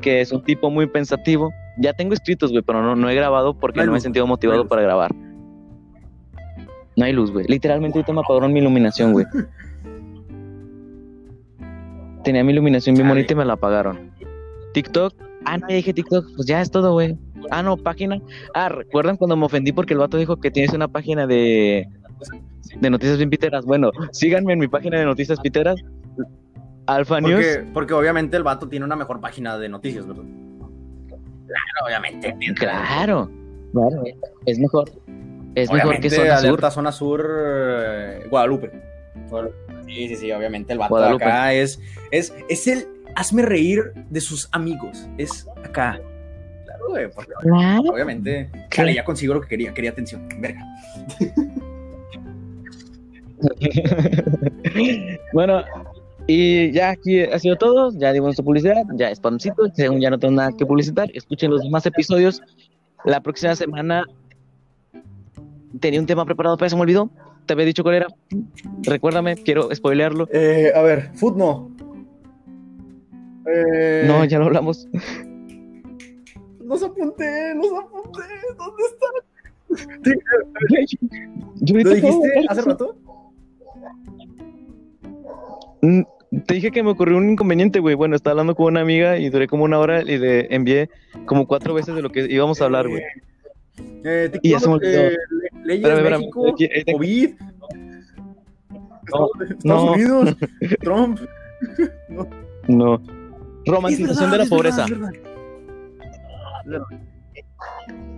que es un tipo muy pensativo. Ya tengo escritos, güey, pero no, no he grabado porque No me he sentido motivado para grabar. No hay luz, güey. Literalmente ahorita me apagaron mi iluminación, güey. Tenía mi iluminación bien bonita y me la apagaron. TikTok. Ah, no, ya dije TikTok. Pues ya es todo, güey. Ah, no, página. Ah, ¿recuerdan cuando me ofendí porque el vato dijo que tienes una página de, de noticias bien piteras? Bueno, síganme en mi página de noticias piteras. Alfa News. Porque, porque obviamente el vato tiene una mejor página de noticias, ¿verdad? Claro, obviamente. Claro, claro, es mejor. Es mejor que Obviamente, Zona Sur. alerta Zona Sur eh, Guadalupe. Guadalupe. Sí, sí, sí, obviamente el vato de Guadalupe. acá es, es, es el hazme reír de sus amigos. Es acá. Claro, güey, porque Claro. obviamente. Chale, ya consigo lo que quería, quería atención. Verga. bueno, y ya aquí ha sido todo. Ya dimos nuestra publicidad. Ya spamcito. Según ya no tengo nada que publicitar, escuchen los demás episodios. La próxima semana tenía un tema preparado, pero se me olvidó. Te había dicho cuál era. Recuérdame, quiero spoilearlo. Eh, a ver, food no. Eh, No, ya lo hablamos. Los apunté, los apunté. ¿Dónde están? Yo ¿Lo ahorita dijiste hace rato? Mm, Te dije que me ocurrió un inconveniente, güey. Bueno, estaba hablando con una amiga y duré como una hora y le envié como cuatro veces de lo que íbamos a hablar, güey. Eh, Y ya se me olvidó. eh, le- leyes Espérame, México, COVID, No, Estados no. Unidos, Trump. No. Romantización de la pobreza.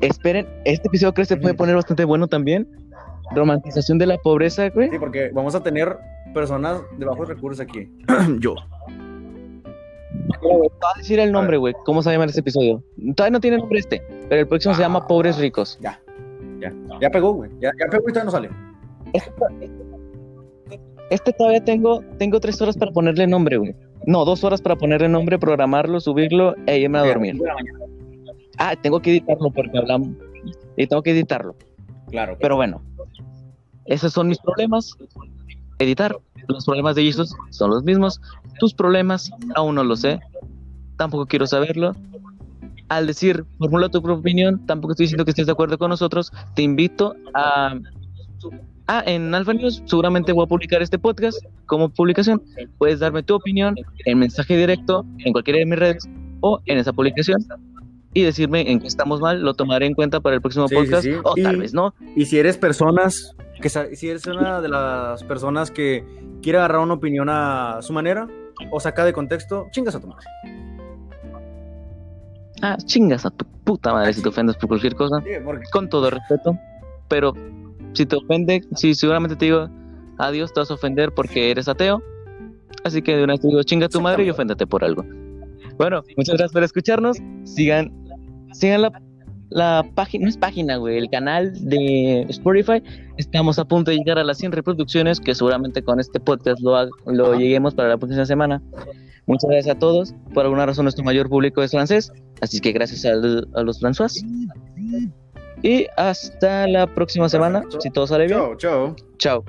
Esperen, este episodio creo que se puede poner bastante bueno también. Romantización de la pobreza, güey. Sí, porque vamos a tener personas de bajos recursos aquí. Yo. Te voy a decir el nombre, güey. ¿Cómo se va a llamar este episodio? Todavía no tiene nombre este, pero el próximo se Ah. llama Pobres Ricos. Ya. Ya. Ya pegó, güey. Ya, ya pegó y todavía no sale. Este todavía tengo, tengo tres horas para ponerle nombre, güey. No, dos horas para ponerle nombre, programarlo, subirlo e irme a dormir. Ah, tengo que editarlo porque hablamos. Y tengo que editarlo. Claro. Pero bueno, esos son mis problemas. Editar. Los problemas de Jesus son los mismos. Tus problemas aún no lo sé. Tampoco quiero saberlo. Al decir, formula tu propia opinión, tampoco estoy diciendo que estés de acuerdo con nosotros. Te invito a... Ah, en Alpha News seguramente voy a publicar este podcast como publicación. Puedes darme tu opinión en mensaje directo en cualquiera de mis redes o en esa publicación y decirme en qué estamos mal. Lo tomaré en cuenta para el próximo Sí, podcast sí. o tal vez no. Y si eres personas, que si eres una de las personas que quiere agarrar una opinión a su manera o saca de contexto, chingas a tu madre. Ah, chingas a tu puta madre si te ofendes por cualquier cosa. Sí, porque- Con todo respeto. Pero si te ofende, si seguramente te digo adiós, te vas a ofender porque eres ateo. Así que de una vez te digo chinga a tu madre y oféndete por algo. Bueno, muchas gracias por escucharnos. Sigan, sigan la, la página, no es página, güey, el canal de Spotify. Estamos a punto de llegar a las 100 reproducciones, que seguramente con este podcast lo, lo lleguemos para la próxima semana. Muchas gracias a todos. Por alguna razón nuestro mayor público es francés, así que gracias al- a los franceses. Y hasta la próxima semana, si todo sale bien. Chao, chao. Chao.